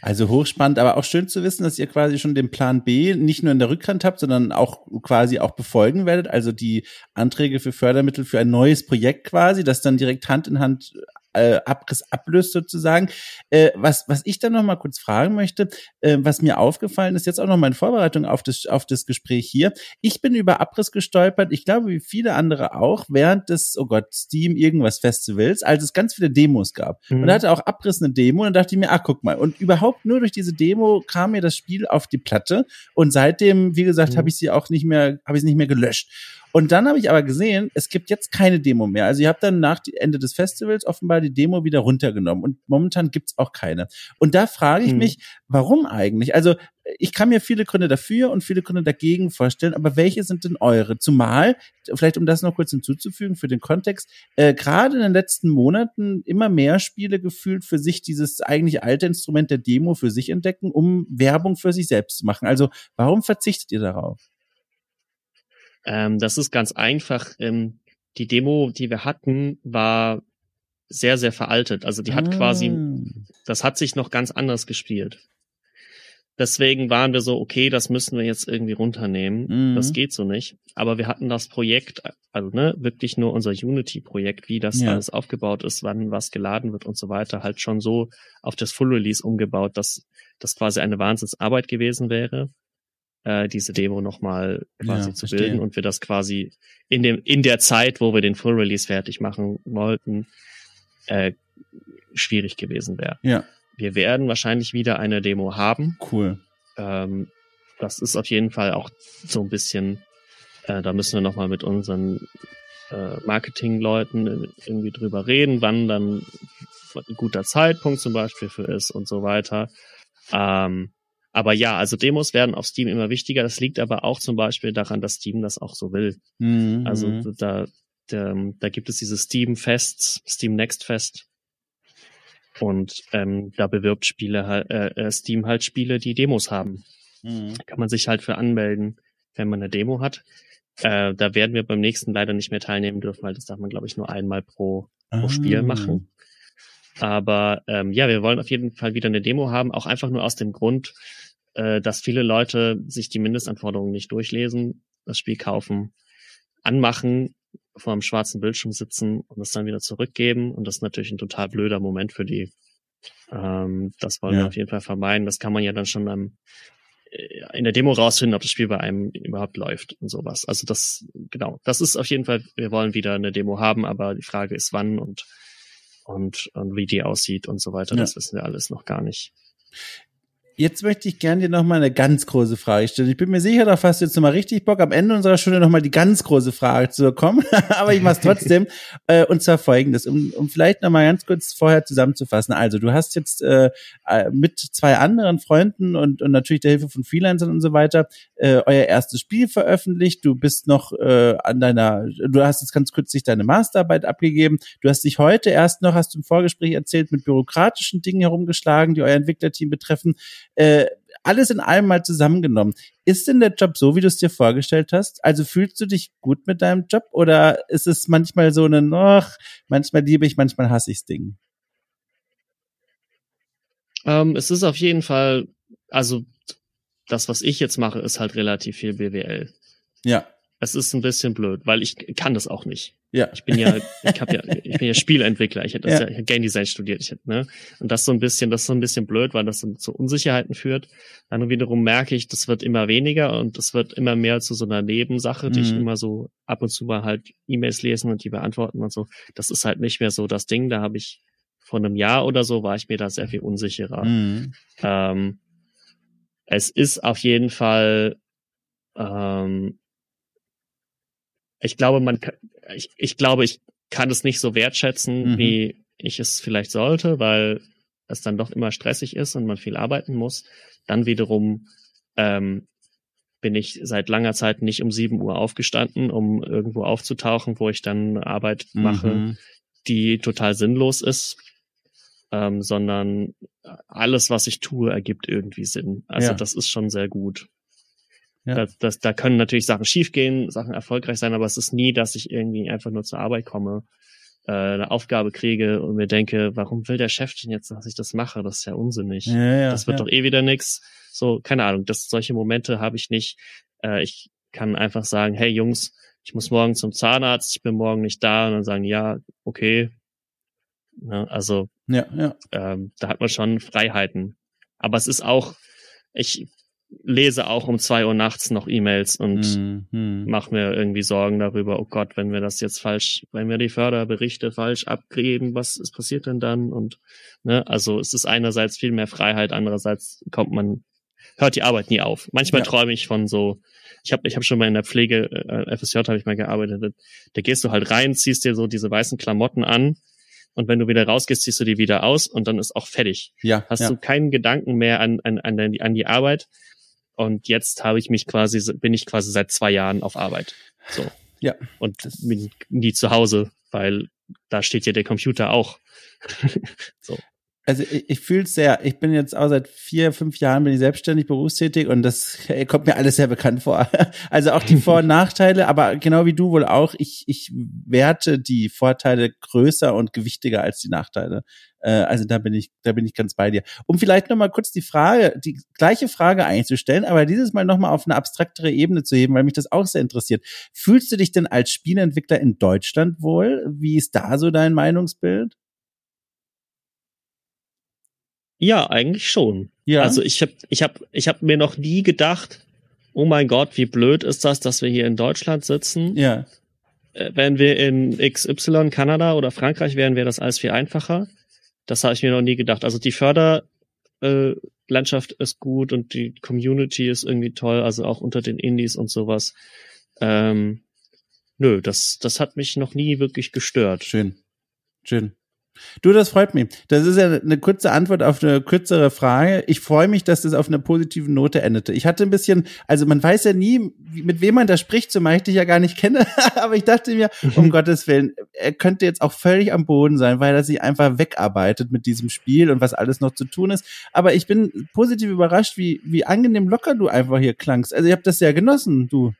Also hochspannend, aber auch schön zu wissen, dass ihr quasi schon den Plan B nicht nur in der Rückhand habt, sondern auch quasi auch befolgen werdet. Also die Anträge für Fördermittel für ein neues Projekt quasi, das dann direkt Hand in Hand äh, Abriss ablöst sozusagen. Äh, was, was ich dann noch mal kurz fragen möchte, äh, was mir aufgefallen ist, jetzt auch noch mal in Vorbereitung auf das, auf das Gespräch hier. Ich bin über Abriss gestolpert, ich glaube, wie viele andere auch, während des, oh Gott, Steam irgendwas Festivals, als es ganz viele Demos gab. Mhm. Und da hatte auch Abriss eine Demo und dachte ich mir, ach, guck mal. Und überhaupt nur durch diese Demo kam mir das Spiel auf die Platte und seitdem, wie gesagt, mhm. habe ich sie auch nicht mehr, habe ich sie nicht mehr gelöscht. Und dann habe ich aber gesehen, es gibt jetzt keine Demo mehr. Also ihr habt dann nach Ende des Festivals offenbar die Demo wieder runtergenommen und momentan gibt's auch keine. Und da frage ich hm. mich, warum eigentlich? Also ich kann mir viele Gründe dafür und viele Gründe dagegen vorstellen, aber welche sind denn eure? Zumal, vielleicht um das noch kurz hinzuzufügen für den Kontext, äh, gerade in den letzten Monaten immer mehr Spiele gefühlt für sich dieses eigentlich alte Instrument der Demo für sich entdecken, um Werbung für sich selbst zu machen. Also warum verzichtet ihr darauf? Ähm, das ist ganz einfach. Ähm, die Demo, die wir hatten, war sehr, sehr veraltet. Also die hat ah. quasi, das hat sich noch ganz anders gespielt. Deswegen waren wir so, okay, das müssen wir jetzt irgendwie runternehmen. Mhm. Das geht so nicht. Aber wir hatten das Projekt, also ne, wirklich nur unser Unity-Projekt, wie das ja. alles aufgebaut ist, wann was geladen wird und so weiter, halt schon so auf das Full Release umgebaut, dass das quasi eine Wahnsinnsarbeit gewesen wäre äh, diese Demo nochmal quasi ja, zu verstehe. bilden und wir das quasi in dem in der Zeit, wo wir den Full Release fertig machen wollten, äh, schwierig gewesen wäre. Ja. Wir werden wahrscheinlich wieder eine Demo haben. Cool. Ähm, das ist auf jeden Fall auch so ein bisschen, äh, da müssen wir nochmal mit unseren äh, Marketingleuten irgendwie drüber reden, wann dann ein guter Zeitpunkt zum Beispiel für ist und so weiter. Ähm, aber ja, also Demos werden auf Steam immer wichtiger. Das liegt aber auch zum Beispiel daran, dass Steam das auch so will. Mhm. Also da, da, da gibt es dieses Steam Fests, Steam Next Fest. Und ähm, da bewirbt Spiele äh, äh, Steam halt Spiele, die Demos haben. Mhm. Kann man sich halt für anmelden, wenn man eine Demo hat. Äh, da werden wir beim nächsten leider nicht mehr teilnehmen dürfen, weil das darf man, glaube ich, nur einmal pro pro ah. Spiel machen. Aber ähm, ja, wir wollen auf jeden Fall wieder eine Demo haben, auch einfach nur aus dem Grund, äh, dass viele Leute sich die Mindestanforderungen nicht durchlesen, das Spiel kaufen, anmachen, vor einem schwarzen Bildschirm sitzen und es dann wieder zurückgeben. Und das ist natürlich ein total blöder Moment für die. Ähm, das wollen ja. wir auf jeden Fall vermeiden. Das kann man ja dann schon am, äh, in der Demo rausfinden, ob das Spiel bei einem überhaupt läuft und sowas. Also das, genau, das ist auf jeden Fall, wir wollen wieder eine Demo haben, aber die Frage ist wann und, und, und wie die aussieht und so weiter. Ja. Das wissen wir alles noch gar nicht. Jetzt möchte ich gerne dir noch mal eine ganz große Frage stellen. Ich bin mir sicher, da hast du jetzt noch mal richtig Bock, am Ende unserer Stunde noch mal die ganz große Frage zu bekommen. Aber ich mache es trotzdem. äh, und zwar folgendes, um, um vielleicht noch mal ganz kurz vorher zusammenzufassen. Also du hast jetzt äh, äh, mit zwei anderen Freunden und, und natürlich der Hilfe von Freelancern und so weiter äh, euer erstes Spiel veröffentlicht. Du bist noch äh, an deiner, du hast jetzt ganz kürzlich deine Masterarbeit abgegeben. Du hast dich heute erst noch, hast du im Vorgespräch erzählt, mit bürokratischen Dingen herumgeschlagen, die euer Entwicklerteam betreffen äh, alles in allem mal zusammengenommen. Ist denn der Job so, wie du es dir vorgestellt hast? Also fühlst du dich gut mit deinem Job oder ist es manchmal so eine, ach, manchmal liebe ich, manchmal hasse ich's Ding? Ähm, es ist auf jeden Fall, also das, was ich jetzt mache, ist halt relativ viel BWL. Ja. Es ist ein bisschen blöd, weil ich kann das auch nicht. Ja. Ich bin ja, ich habe ja, ich bin ja Spielentwickler. Ich hätte ja, ja ich Game Design studiert. Ich hätte, ne? Und das so ein bisschen, das ist so ein bisschen blöd, weil das zu Unsicherheiten führt. Dann wiederum merke ich, das wird immer weniger und das wird immer mehr zu so einer Nebensache, die mhm. ich immer so ab und zu mal halt E-Mails lesen und die beantworten und so. Das ist halt nicht mehr so das Ding. Da habe ich vor einem Jahr oder so war ich mir da sehr viel unsicherer. Mhm. Ähm, es ist auf jeden Fall ähm, ich glaube, man ich, ich glaube, ich kann es nicht so wertschätzen, mhm. wie ich es vielleicht sollte, weil es dann doch immer stressig ist und man viel arbeiten muss. Dann wiederum ähm, bin ich seit langer Zeit nicht um sieben Uhr aufgestanden, um irgendwo aufzutauchen, wo ich dann Arbeit mache, mhm. die total sinnlos ist, ähm, sondern alles, was ich tue, ergibt irgendwie Sinn. Also ja. das ist schon sehr gut. Ja. Das, das, da können natürlich Sachen schiefgehen, Sachen erfolgreich sein, aber es ist nie, dass ich irgendwie einfach nur zur Arbeit komme, äh, eine Aufgabe kriege und mir denke, warum will der Chef denn jetzt, dass ich das mache? Das ist ja unsinnig. Ja, ja, das wird doch eh wieder nix. So, keine Ahnung, das, solche Momente habe ich nicht. Äh, ich kann einfach sagen, hey Jungs, ich muss morgen zum Zahnarzt, ich bin morgen nicht da und dann sagen, ja, okay. Ja, also ja, ja. Ähm, da hat man schon Freiheiten. Aber es ist auch, ich lese auch um zwei Uhr nachts noch E-Mails und mhm. mache mir irgendwie Sorgen darüber, oh Gott, wenn wir das jetzt falsch, wenn wir die Förderberichte falsch abgeben, was ist passiert denn dann? Und ne, also es ist einerseits viel mehr Freiheit, andererseits kommt man, hört die Arbeit nie auf. Manchmal ja. träume ich von so, ich habe ich hab schon mal in der Pflege, äh, FSJ habe ich mal gearbeitet, da gehst du halt rein, ziehst dir so diese weißen Klamotten an und wenn du wieder rausgehst, ziehst du die wieder aus und dann ist auch fertig. Ja, Hast ja. du keinen Gedanken mehr an, an, an, die, an die Arbeit und jetzt habe ich mich quasi, bin ich quasi seit zwei Jahren auf Arbeit. So. Ja. Und bin nie zu Hause, weil da steht ja der Computer auch. so. Also ich, ich fühle es sehr. Ich bin jetzt auch seit vier, fünf Jahren bin ich selbstständig berufstätig und das kommt mir alles sehr bekannt vor. Also auch die Vor- und Nachteile, aber genau wie du wohl auch, ich, ich werte die Vorteile größer und gewichtiger als die Nachteile. Äh, also da bin ich, da bin ich ganz bei dir. Um vielleicht nochmal kurz die Frage, die gleiche Frage eigentlich zu stellen, aber dieses Mal nochmal auf eine abstraktere Ebene zu heben, weil mich das auch sehr interessiert. Fühlst du dich denn als Spieleentwickler in Deutschland wohl? Wie ist da so dein Meinungsbild? Ja, eigentlich schon. Ja. Also ich habe ich hab, ich hab mir noch nie gedacht, oh mein Gott, wie blöd ist das, dass wir hier in Deutschland sitzen. Ja. Äh, wären wir in XY, Kanada oder Frankreich, wären wir das alles viel einfacher. Das habe ich mir noch nie gedacht. Also die Förderlandschaft äh, ist gut und die Community ist irgendwie toll, also auch unter den Indies und sowas. Ähm, nö, das, das hat mich noch nie wirklich gestört. Schön. Schön. Du, das freut mich. Das ist ja eine kurze Antwort auf eine kürzere Frage. Ich freue mich, dass das auf einer positiven Note endete. Ich hatte ein bisschen, also man weiß ja nie, mit wem man da spricht, zumal ich dich ja gar nicht kenne, aber ich dachte mir, um Gottes Willen, er könnte jetzt auch völlig am Boden sein, weil er sich einfach wegarbeitet mit diesem Spiel und was alles noch zu tun ist. Aber ich bin positiv überrascht, wie, wie angenehm locker du einfach hier klangst. Also ich habe das ja genossen, du.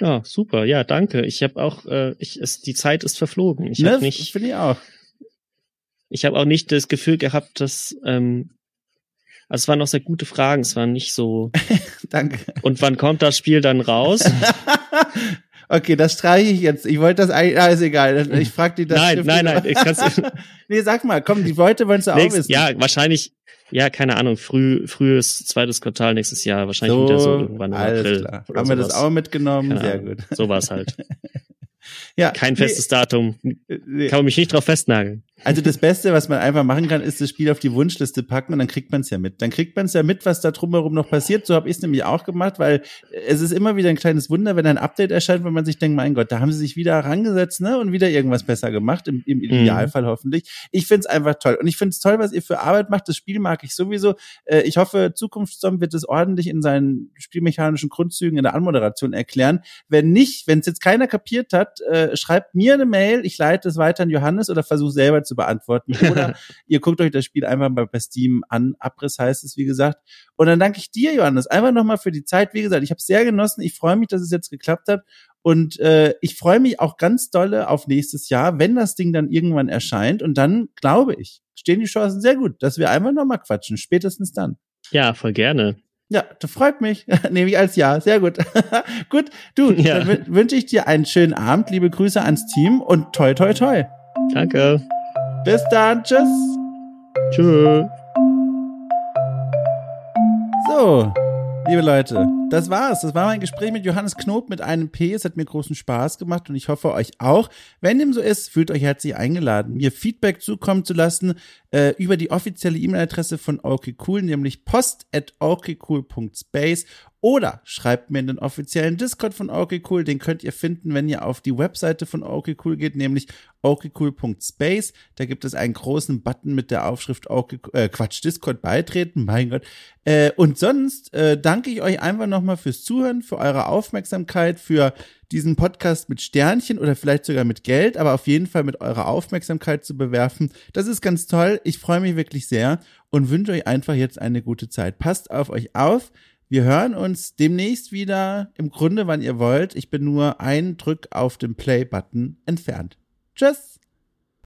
Ja, super. Ja, danke. Ich habe auch, äh, ich, es, die Zeit ist verflogen. Ich ne, habe nicht. Finde ich auch. Ich habe auch nicht das Gefühl gehabt, dass ähm, also es waren noch sehr gute Fragen, es waren nicht so. Danke. Und wann kommt das Spiel dann raus? okay, das streiche ich jetzt. Ich wollte das eigentlich, ah, ist egal. Ich frage die das. Nein, nein, nein. Ich kann's, nee, sag mal, komm, die Leute wollen es auch wissen. Ja, wahrscheinlich, ja, keine Ahnung, früh, frühes zweites Quartal nächstes Jahr, wahrscheinlich so, wieder so irgendwann im April. Klar. Haben wir das auch mitgenommen? Keine Sehr Ahnung. gut. So war es halt. Ja. Kein festes nee, Datum. Nee. Kann man mich nicht drauf festnageln. Also das Beste, was man einfach machen kann, ist das Spiel auf die Wunschliste packen und dann kriegt man es ja mit. Dann kriegt man es ja mit, was da drumherum noch passiert. So habe ich es nämlich auch gemacht, weil es ist immer wieder ein kleines Wunder, wenn ein Update erscheint, wenn man sich denkt, mein Gott, da haben sie sich wieder herangesetzt ne? und wieder irgendwas besser gemacht, im, im Idealfall mhm. hoffentlich. Ich finde es einfach toll. Und ich finde es toll, was ihr für Arbeit macht. Das Spiel mag ich sowieso. Äh, ich hoffe, Zukunftsstorm wird es ordentlich in seinen spielmechanischen Grundzügen in der Anmoderation erklären. Wenn nicht, wenn es jetzt keiner kapiert hat, äh, schreibt mir eine Mail, ich leite es weiter an Johannes oder versuche selber zu beantworten. Oder ihr guckt euch das Spiel einfach mal bei Steam an. Abriss heißt es, wie gesagt. Und dann danke ich dir, Johannes, einfach nochmal für die Zeit. Wie gesagt, ich habe sehr genossen. Ich freue mich, dass es jetzt geklappt hat. Und äh, ich freue mich auch ganz dolle auf nächstes Jahr, wenn das Ding dann irgendwann erscheint. Und dann, glaube ich, stehen die Chancen sehr gut, dass wir einfach nochmal quatschen. Spätestens dann. Ja, voll gerne. Ja, das freut mich. Nehme ich als Ja. Sehr gut. gut, du, ja. dann wünsche ich dir einen schönen Abend. Liebe Grüße ans Team und toi, toi, toi. Danke. Bis dann. Tschüss. Tschüss. So, liebe Leute, das war's. Das war mein Gespräch mit Johannes Knob mit einem P. Es hat mir großen Spaß gemacht und ich hoffe euch auch. Wenn dem so ist, fühlt euch herzlich eingeladen, mir Feedback zukommen zu lassen äh, über die offizielle E-Mail-Adresse von okay cool, nämlich post at okcool.space oder schreibt mir in den offiziellen Discord von okay cool. Den könnt ihr finden, wenn ihr auf die Webseite von okay cool geht, nämlich okcool.space. Da gibt es einen großen Button mit der Aufschrift okay, äh, Quatsch, Discord beitreten. Mein Gott. Äh, und sonst äh, danke ich euch einfach nochmal fürs Zuhören, für eure Aufmerksamkeit, für diesen Podcast mit Sternchen oder vielleicht sogar mit Geld, aber auf jeden Fall mit eurer Aufmerksamkeit zu bewerfen. Das ist ganz toll. Ich freue mich wirklich sehr und wünsche euch einfach jetzt eine gute Zeit. Passt auf euch auf. Wir hören uns demnächst wieder, im Grunde, wann ihr wollt. Ich bin nur einen Drück auf den Play-Button entfernt. Tschüss!